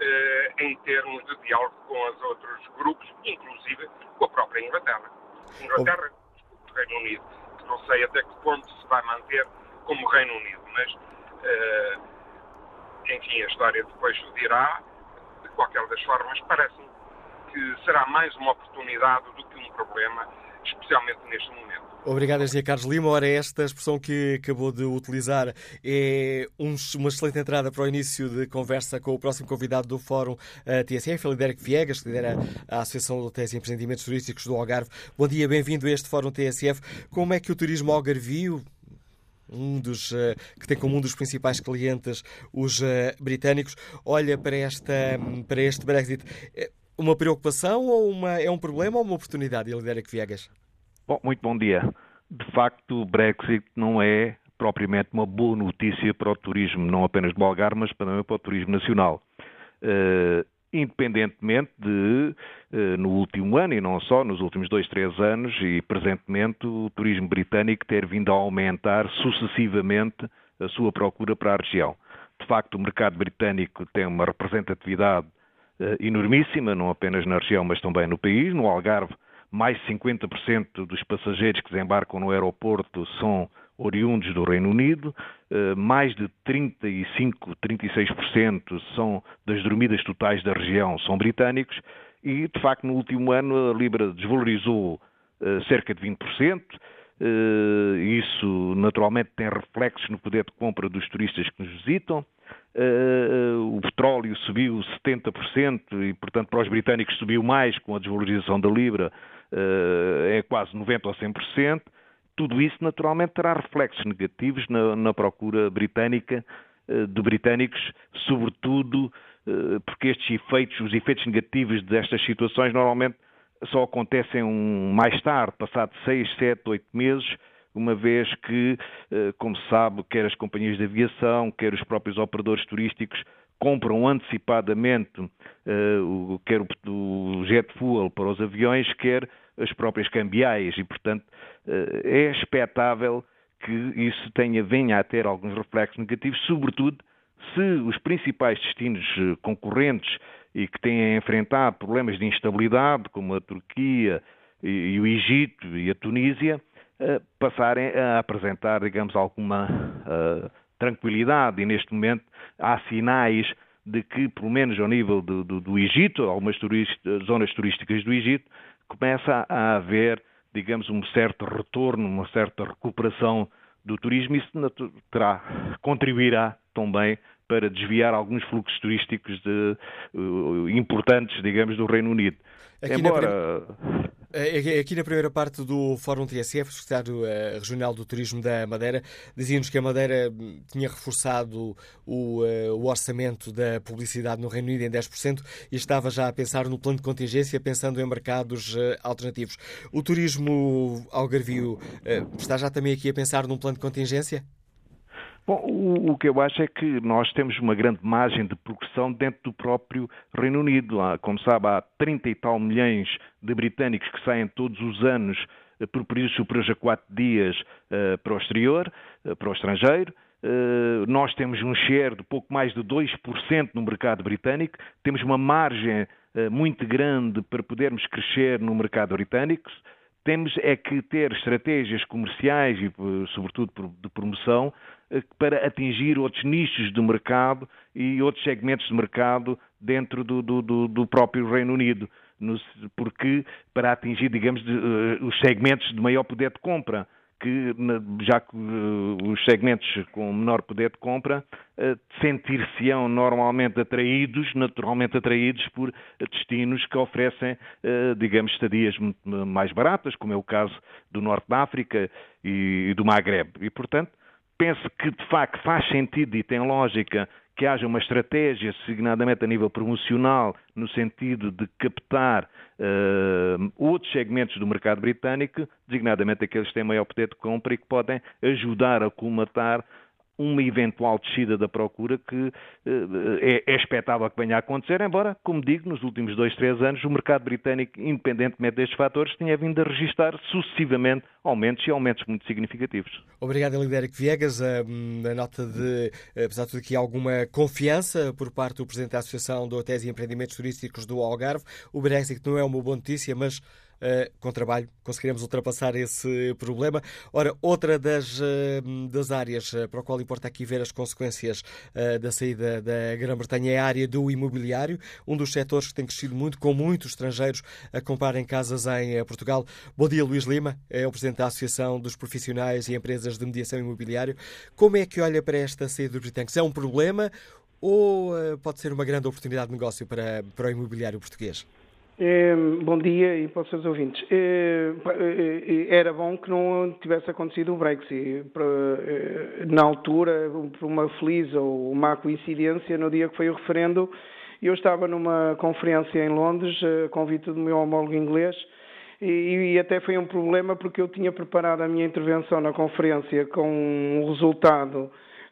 eh, em termos de diálogo com os outros grupos, inclusive com a própria Inglaterra. Inglaterra, o Reino Unido, não sei até que ponto se vai manter como Reino Unido, mas eh, enfim, a história depois o dirá. De qualquer das formas, parece-me que será mais uma oportunidade do que um problema, especialmente neste momento. Obrigado, Engenheiro Carlos Lima. Ora, esta expressão que acabou de utilizar é um, uma excelente entrada para o início de conversa com o próximo convidado do Fórum uh, TSF, Liderico Viegas, que lidera a Associação de Hotéis e Empreendimentos Turísticos do Algarve. Bom dia, bem-vindo a este Fórum TSF. Como é que o turismo algarvio um dos uh, que tem como um dos principais clientes os uh, britânicos, olha para, esta, para este Brexit. Uma preocupação ou uma, é um problema ou uma oportunidade, Elidérico Viegas? Bom, muito bom dia. De facto, o Brexit não é propriamente uma boa notícia para o turismo, não apenas do Algarve, mas também para o turismo nacional. Uh, independentemente de, uh, no último ano, e não só, nos últimos dois, três anos, e presentemente, o turismo britânico ter vindo a aumentar sucessivamente a sua procura para a região. De facto, o mercado britânico tem uma representatividade enormíssima, não apenas na região, mas também no país. No Algarve, mais de 50% dos passageiros que desembarcam no aeroporto são oriundos do Reino Unido, uh, mais de 35, 36% são das dormidas totais da região são britânicos e, de facto, no último ano a Libra desvalorizou uh, cerca de 20%. Uh, isso naturalmente tem reflexos no poder de compra dos turistas que nos visitam. Uh, o petróleo subiu 70% e, portanto, para os britânicos subiu mais com a desvalorização da Libra, uh, é quase 90% ou 100%. Tudo isso, naturalmente, terá reflexos negativos na, na procura britânica, uh, de britânicos, sobretudo porque estes efeitos, os efeitos negativos destas situações, normalmente só acontecem um, mais tarde, passado 6, 7, 8 meses, uma vez que, eh, como se sabe, quer as companhias de aviação, quer os próprios operadores turísticos compram antecipadamente eh, quer o jet fuel para os aviões, quer as próprias cambiais. E, portanto, eh, é expectável que isso tenha, venha a ter alguns reflexos negativos, sobretudo se os principais destinos concorrentes e que têm enfrentado problemas de instabilidade, como a Turquia e, o Egito e a Tunísia, passarem a apresentar, digamos, alguma uh, tranquilidade. E neste momento há sinais de que, pelo menos ao nível do, do, do Egito, algumas zonas turísticas do Egito, começa a haver, digamos, um certo retorno, uma certa recuperação do turismo. Isso terá, contribuirá também para desviar alguns fluxos turísticos de, uh, importantes, digamos, do Reino Unido. Aqui Embora... Na eh, aqui na primeira parte do Fórum TSF, o secretário eh, regional do Turismo da Madeira dizia-nos que a Madeira hum, tinha reforçado o, eh, o, orçamento da publicidade no Reino Unido em 10% e estava já a pensar no plano de contingência, pensando em mercados alternativos. O turismo algarvio está já também aqui a pensar num plano de contingência? Bom, o, o, que eu acho é que nós temos uma grande margem de progressão dentro do próprio Reino Unido. Como sabe, há 30 e tal milhões de britânicos que saem todos os anos uh, por períodos superiores a 4 dias uh, para o exterior, uh, para o estrangeiro. nós temos um share de pouco mais de 2% no mercado britânico, temos uma margem muito grande para podermos crescer no mercado britânico. Temos é que ter estratégias comerciais e, sobretudo, de promoção eh, para atingir outros nichos de mercado e outros segmentos de mercado dentro do, do, do próprio Reino Unido, porque para atingir, digamos, eh, os segmentos de maior poder de compra que, já que uh, os segmentos com menor poder de compra uh, sentir-se-ão normalmente atraídos, naturalmente atraídos por destinos que oferecem, digamos, estadias mais baratas, como é o caso do Norte da África e do Maghreb. E, portanto, penso que de facto faz sentido e tem lógica que haja uma estratégia, designadamente a nível promocional, no sentido de captar uh, outros segmentos do mercado britânico, designadamente aqueles que têm maior poder de compra e que podem ajudar a colmatar uma eventual descida da procura que é, é expectável que venha a acontecer, embora, como digo, nos últimos dois, três anos, o mercado britânico, independentemente destes fatores, tinha vindo a registrar sucessivamente aumentos e aumentos muito significativos. Obrigado, Lidérico Viegas. A, a, nota de, apesar de tudo, aqui alguma confiança por parte do Presidente da Associação de Hotéis e Empreendimentos Turísticos do Algarve. O Brexit não é uma boa notícia, mas com trabalho conseguiremos ultrapassar esse problema. Ora, outra das, uh, das áreas uh, para o qual importa aqui ver as consequências da saída da Grã-Bretanha é a área do imobiliário, um dos setores que tem crescido muito, com muitos estrangeiros a comprarem casas em Portugal. Bom dia, Luís Lima, é o Presidente da Associação dos Profissionais e Empresas de Mediação Imobiliário. Como é que olha para esta saída dos britânicos? É um problema ou pode ser uma grande oportunidade de negócio para, para o imobiliário português? É, bom dia e para os seus ouvintes. É, é, era bom que não tivesse acontecido o Brexit. Na altura, por uma feliz ou má coincidência, no dia que foi o referendo, eu estava numa conferência em Londres, convite do meu homólogo inglês, e, até foi um problema porque eu tinha preparado a minha intervenção na conferência com um resultado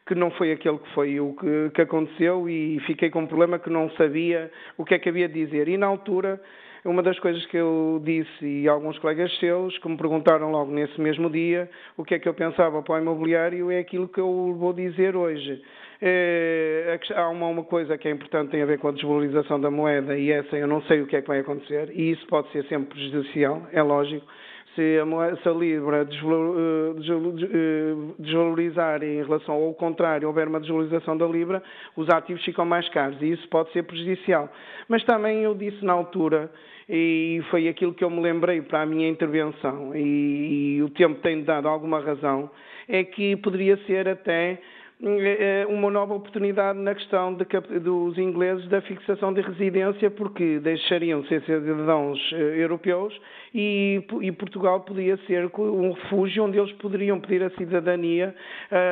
que não foi aquele que foi o que, que, aconteceu e fiquei com um problema que não sabia o que é que havia de dizer. E na altura, uma das coisas que eu disse e alguns colegas seus que me perguntaram logo nesse mesmo dia o que é que eu pensava para o imobiliário é aquilo que eu vou dizer hoje. É, há uma, uma, coisa que é importante, tem a ver com a desvalorização da moeda e essa eu não sei o que é que vai acontecer e isso pode ser sempre prejudicial, é lógico se a, moeda, se a Libra eh, eh, desvalorizar em relação ao contrário, houver uma desvalorização da Libra, os ativos ficam mais caros e isso pode ser prejudicial. Mas também eu disse na altura, e foi aquilo que eu me lembrei para a minha intervenção, e, e o tempo tem dado alguma razão, é que poderia ser até uma nova oportunidade na questão de, dos ingleses da fixação de residência, porque deixariam de ser cidadãos eh, europeus e, e, Portugal podia ser um refúgio onde eles poderiam pedir a cidadania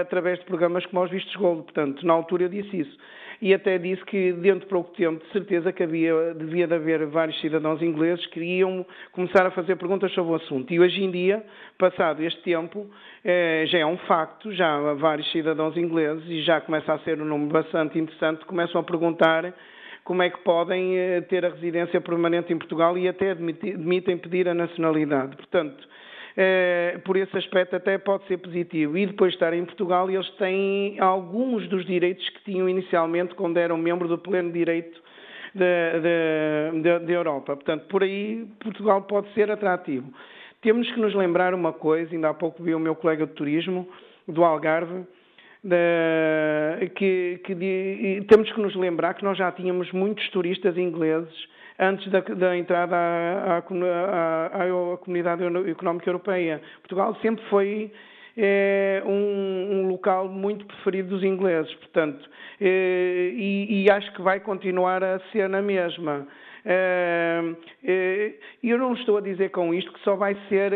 através de programas como os vistos gold. Portanto, na altura eu disse isso e até disse que dentro de pouco tempo, de certeza que havia, devia de haver vários cidadãos ingleses que iriam começar a fazer perguntas sobre o assunto. E hoje em dia, passado este tempo, eh, já é um facto, já há vários cidadãos ingleses e já começa a ser um número bastante interessante, começam a perguntar como é que podem eh, ter a residência permanente em Portugal e até admitem pedir a nacionalidade. Portanto, por esse aspecto até pode ser positivo. E depois de estar em Portugal, eles têm alguns dos direitos que tinham inicialmente quando eram membro do pleno direito da Europa. Portanto, por aí Portugal pode ser atrativo. Temos que nos lembrar uma coisa, ainda há pouco vi o meu colega de turismo, do Algarve, que, que temos que nos lembrar que nós já tínhamos muitos turistas ingleses antes da, da entrada à, à, à, à, Comunidade Económica Europeia. Portugal sempre foi é, um, um, local muito preferido dos ingleses, portanto, é, e, e acho que vai continuar a ser na mesma. E eu não estou a dizer com isto que só vai ser,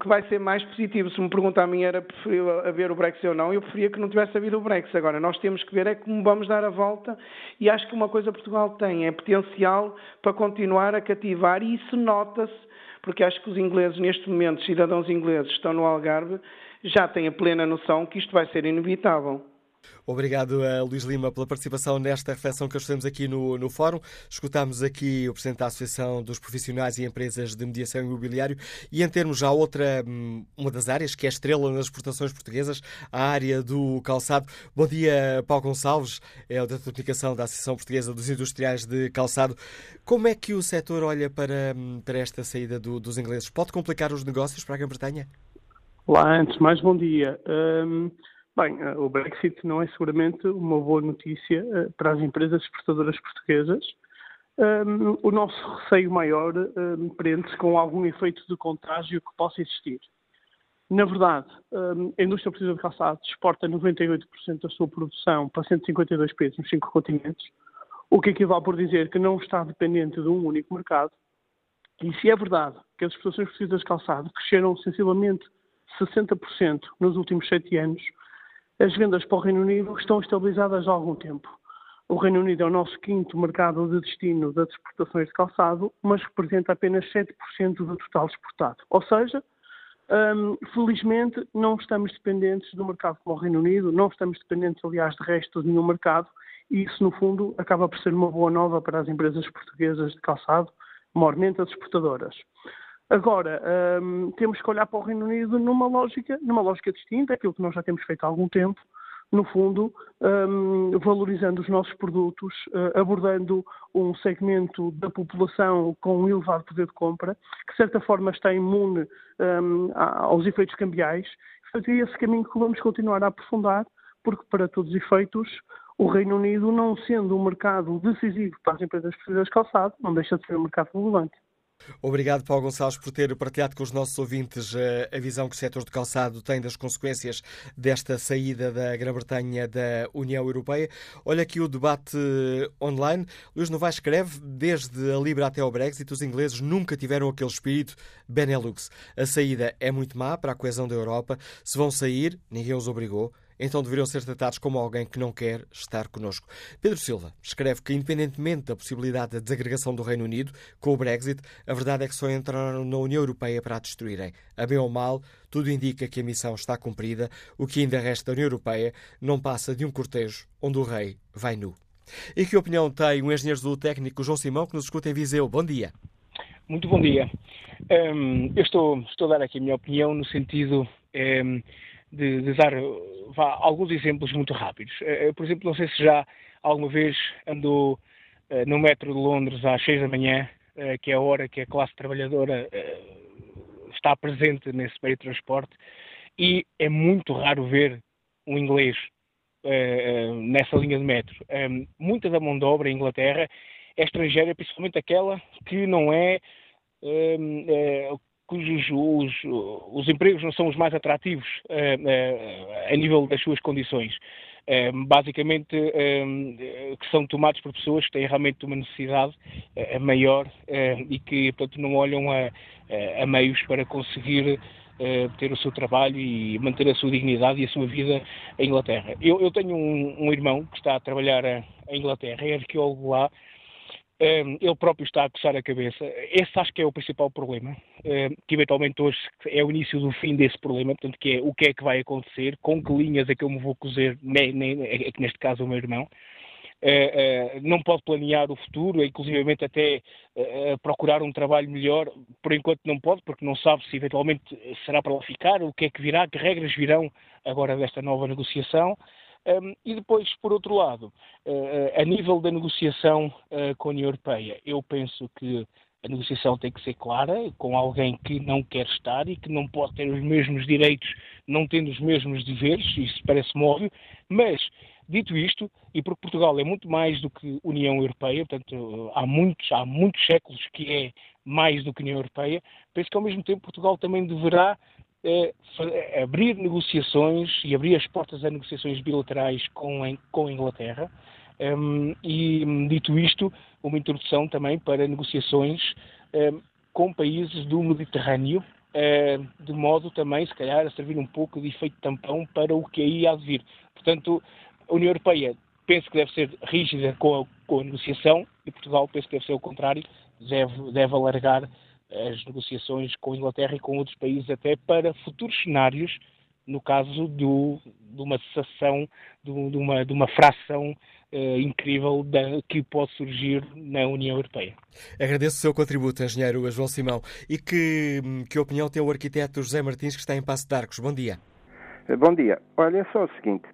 que vai ser mais positivo. Se me pergunta a mim era preferível haver o Brexit ou não, eu preferia que não tivesse havido o Brexit. Agora, nós temos que ver é como vamos dar a volta e acho que uma coisa Portugal tem é potencial para continuar a cativar e isso nota-se, porque acho que os ingleses, neste momento, os cidadãos ingleses estão no Algarve, já têm a plena noção que isto vai ser inevitável. Obrigado a Luís Lima pela participação nesta reflexão que fazemos aqui no, no Fórum. Escutámos aqui o Presidente da Associação dos Profissionais e Empresas de Mediação Imobiliário e em termos já outra, hum, uma das áreas que é estrela nas exportações portuguesas, a área do calçado. Bom dia, Paulo Gonçalves, é o de Comunicação da Associação Portuguesa dos Industriais de Calçado. Como é que o setor olha para, hum, para esta saída do, dos ingleses? Pode complicar os negócios para a Grã-Bretanha? Olá, antes mais bom dia. Um... Bem, eh, o Brexit não é seguramente uma boa notícia eh, para as empresas exportadoras portuguesas. Um, o nosso receio maior um, prende-se com algum efeito de contágio que possa existir. Na verdade, um, a indústria portuguesa de calçado exporta 98% da sua produção para 152 países nos cinco continentes, o que equivale por dizer que não está dependente de um único mercado. E se é verdade que as exportações portuguesas de calçado cresceram sensivelmente 60% nos últimos sete anos, as vendas para o Reino Unido estão estabilizadas há algum tempo. O Reino Unido é o nosso quinto mercado de destino das exportações de calçado, mas representa apenas 7% do total exportado. Ou seja, Um, felizmente, não estamos dependentes do mercado como o Reino Unido, não estamos dependentes, aliás, de resto de nenhum mercado, e isso, no fundo, acaba por ser uma boa nova para as empresas portuguesas de calçado, maiormente as exportadoras. Agora, um, temos que olhar para o Reino Unido numa lógica, numa lógica distinta, aquilo que nós já temos feito há algum tempo, no fundo, um, valorizando os nossos produtos, uh, abordando um segmento da população com um elevado poder de compra, que de certa forma está imune um, aos efeitos cambiais. Portanto, é esse caminho que vamos continuar a aprofundar, porque para todos os efeitos, o Reino Unido, não sendo um mercado decisivo para as empresas de calçado, não deixa de ser um mercado relevante. Obrigado, Paulo Gonçalves, por ter partilhado com os nossos ouvintes eh, a visão que o setor de calçado tem das consequências desta saída da Grã-Bretanha da União Europeia. Olha aqui o debate online. Luís Novaes escreve: desde a Libra até ao Brexit, os ingleses nunca tiveram aquele espírito Benelux. A saída é muito má para a coesão da Europa. Se vão sair, ninguém os obrigou então deveriam ser tratados como alguém que não quer estar connosco. Pedro Silva escreve que, independentemente da possibilidade da desagregação do Reino Unido com o Brexit, a verdade é que só entraram na União Europeia para a destruírem. A bem ou mal, tudo indica que a missão está cumprida. O que ainda resta da União Europeia não passa de um cortejo onde o rei vai nu. E que opinião tem o engenheiro zootécnico João Simão, que nos escuta em Viseu? Bom dia. Muito bom dia. Um, eu estou, estou a dar aqui a minha opinião no sentido. Um, de, de dar vá, alguns exemplos muito rápidos. Uh, por exemplo, não sei se já alguma vez andou uh, no metro de Londres às seis da manhã, que é a hora que a classe trabalhadora está presente nesse meio de transporte, e é muito raro ver um inglês nessa linha de metro. Muita da mão de obra em Inglaterra é estrangeira, principalmente aquela que não é cujos os, os, empregos não são os mais atrativos uh, uh, a nível das suas condições. Uh, basicamente, que são tomados por pessoas que têm realmente uma necessidade maior e que, portanto, não olham a, a meios para conseguir ter o seu trabalho e manter a sua dignidade e a sua vida em Inglaterra. Eu, eu tenho um, um, irmão que está a trabalhar em Inglaterra, é arqueólogo lá, ele próprio está a coçar a cabeça. Esse acho que é o principal problema, que eventualmente hoje é o início do fim desse problema, portanto, que é o que é que vai acontecer, com que linhas é que eu me vou cozer, é que neste caso o meu irmão. Uh, uh, não pode planear o futuro, inclusivamente até uh, procurar um trabalho melhor, por enquanto não pode, porque não sabe se eventualmente será para lá ficar, o que é que virá, que regras virão agora desta nova negociação. Um, e depois, por outro lado, uh, a nível da negociação uh, com a União Europeia, eu penso que a negociação tem que ser clara, com alguém que não quer estar e que não pode ter os mesmos direitos, não tendo os mesmos deveres, isso parece-me óbvio, mas, dito isto, e porque Portugal é muito mais do que União Europeia, portanto, há muitos, há muitos séculos que é mais do que União Europeia, penso que ao mesmo tempo Portugal também deverá abrir negociações e abrir as portas a negociações bilaterais com, com a Inglaterra. Um, e, dito isto, uma introdução também para negociações um, com países do Mediterrâneo, um, de modo também, se calhar, a servir um pouco de efeito tampão para o que aí há de vir. Portanto, a União Europeia penso que deve ser rígida com a, com a negociação e Portugal penso que deve ser o contrário, deve, deve alargar as negociações com a Inglaterra e com outros países até para futuros cenários, no caso do, de uma cessação, de, uma, de uma fração uh, incrível da, que pode surgir na União Europeia. Agradeço o seu contributo, engenheiro João Simão. E que, que opinião tem o arquiteto José Martins, que está em Passo de Arcos? Bom dia. Eh, bom dia. Olha, é só o seguinte.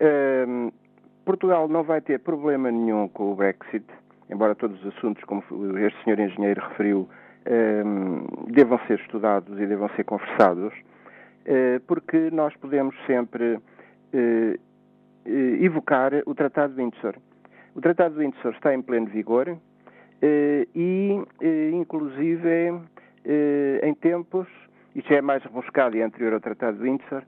Uh, Portugal não vai ter problema nenhum com o Brexit, embora todos os assuntos, como este senhor engenheiro referiu, Ehm, devam ser estudados e devam ser conversados, eh, porque nós podemos sempre eh, eh, evocar o Tratado de Windsor. O Tratado de Windsor está em pleno vigor e, inclusive, em tempos, isto é mais rebuscado e anterior ao Tratado de Windsor,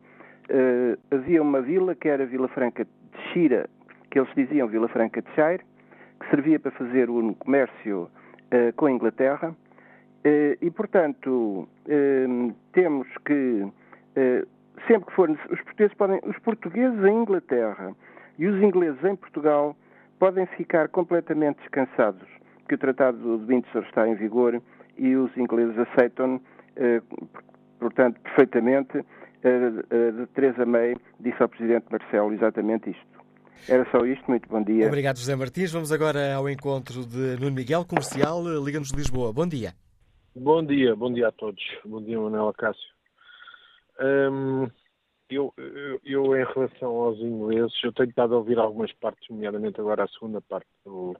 havia uma vila que era a Vila Franca de Xira, que eles diziam Vila Franca de Shire, que servia para fazer um comércio com a Inglaterra e, portanto, eh, temos que, eh, sempre que for, os portugueses, podem, os portugueses em Inglaterra e os ingleses em Portugal podem ficar completamente descansados, que o Tratado de Windsor está em vigor e os ingleses aceitam, portanto, perfeitamente, de Teresa May disse ao Presidente Marcelo exatamente isto. Era só isto, muito bom dia. Obrigado, José Martins. Vamos agora ao encontro de Nuno Miguel, comercial, Liga-nos de Lisboa. Bom dia. Bom dia, bom dia a todos. Bom dia, Manuela Cássio. Hum, eu, eu, eu, em relação aos ingleses, eu tenho estado a ouvir algumas partes, nomeadamente agora a segunda parte do,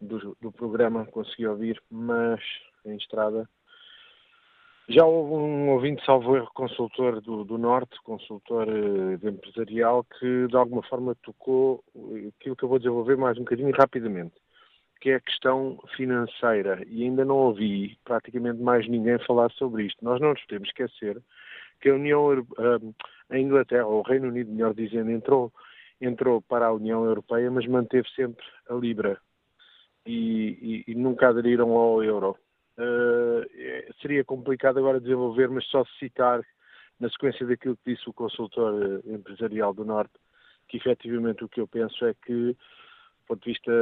do, do programa, consegui ouvir, mas em estrada. Já houve um ouvinte, salvo erro, consultor do, do Norte, consultor uh, empresarial, que de alguma forma tocou aquilo que eu vou desenvolver mais um bocadinho rapidamente, que é a questão financeira. E ainda não ouvi praticamente mais ninguém falar sobre isto. Nós não nos podemos esquecer que a União uh, a Inglaterra, ou o Reino Unido, melhor dizendo, entrou, entrou para a União Europeia, mas manteve sempre a Libra e, e, e nunca aderiram ao euro. Uh, seria complicado agora desenvolver, mas só citar, na sequência daquilo que disse o consultor eh, empresarial do Norte, que efetivamente o que eu penso é que, do ponto de vista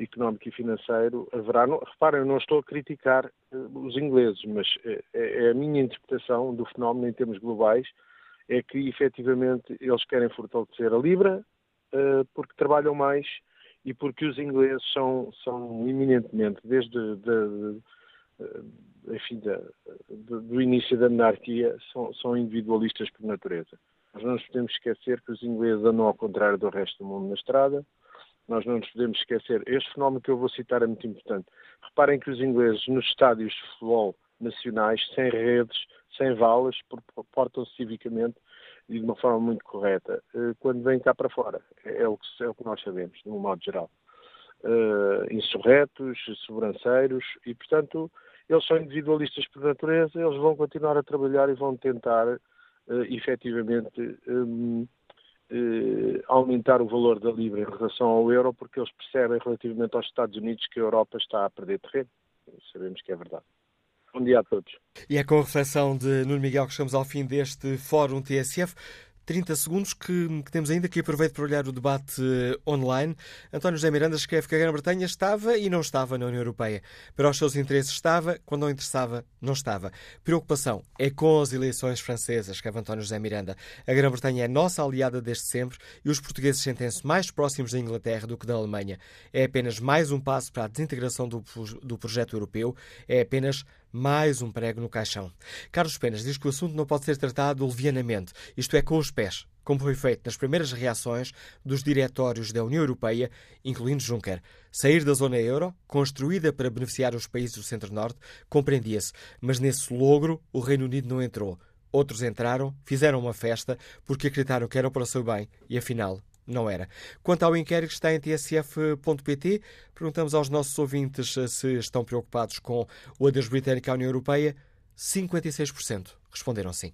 económico e financeiro, haverá. Reparem, eu não estou a criticar uh, os ingleses, mas é, é, a minha interpretação do fenómeno em termos globais é que efetivamente eles querem fortalecer a Libra uh, porque trabalham mais e porque os ingleses são, são eminentemente, desde de, de, enfim, de, do início da monarquia, são, são, individualistas por natureza. Nós não nos podemos esquecer que os ingleses andam ao contrário do resto do mundo na estrada. Nós não nos podemos esquecer. Este fenómeno que eu vou citar é muito importante. Reparem que os ingleses, nos estádios de futebol nacionais, sem redes, sem valas, portam-se civicamente e de uma forma muito correta. Eh, quando vêm cá para fora, é, é o que, é o que nós sabemos, de um modo geral. Uh, insurretos, soberanceiros, e portanto eles são individualistas por natureza, eles vão continuar a trabalhar e vão tentar uh, efetivamente um, uh, aumentar o valor da Libra em relação ao euro, porque eles percebem relativamente aos Estados Unidos que a Europa está a perder terreno. Sabemos que é verdade. Bom dia a todos. E é com a reflexão de Nuno Miguel que chegamos ao fim deste Fórum TSF. 30 segundos que, que, temos ainda que aproveito para olhar o debate uh, online. António José Miranda escreve que a Grã-Bretanha estava e não estava na União Europeia. Para os seus interesses estava, quando não interessava, não estava. Preocupação é com as eleições francesas, escreve António José Miranda. A Grã-Bretanha é nossa aliada desde sempre e os portugueses sentem-se mais próximos da Inglaterra do que da Alemanha. É apenas mais um passo para a desintegração do, do projeto europeu. É apenas mais um prego no caixão. Carlos Penas diz que o assunto não pode ser tratado levianamente, isto é, com os pés, como foi feito nas primeiras reações dos diretórios da União Europeia, incluindo Juncker. Sair da zona euro, construída para beneficiar os países do Centro-Norte, compreendia-se, mas nesse logro o Reino Unido não entrou. Outros entraram, fizeram uma festa, porque acreditaram que era para o seu bem e, afinal, não era. Quanto ao inquérito que está em tsf.pt, perguntamos aos nossos ouvintes eh, se estão preocupados com o adeus britânico à União Europeia. 56% responderam sim.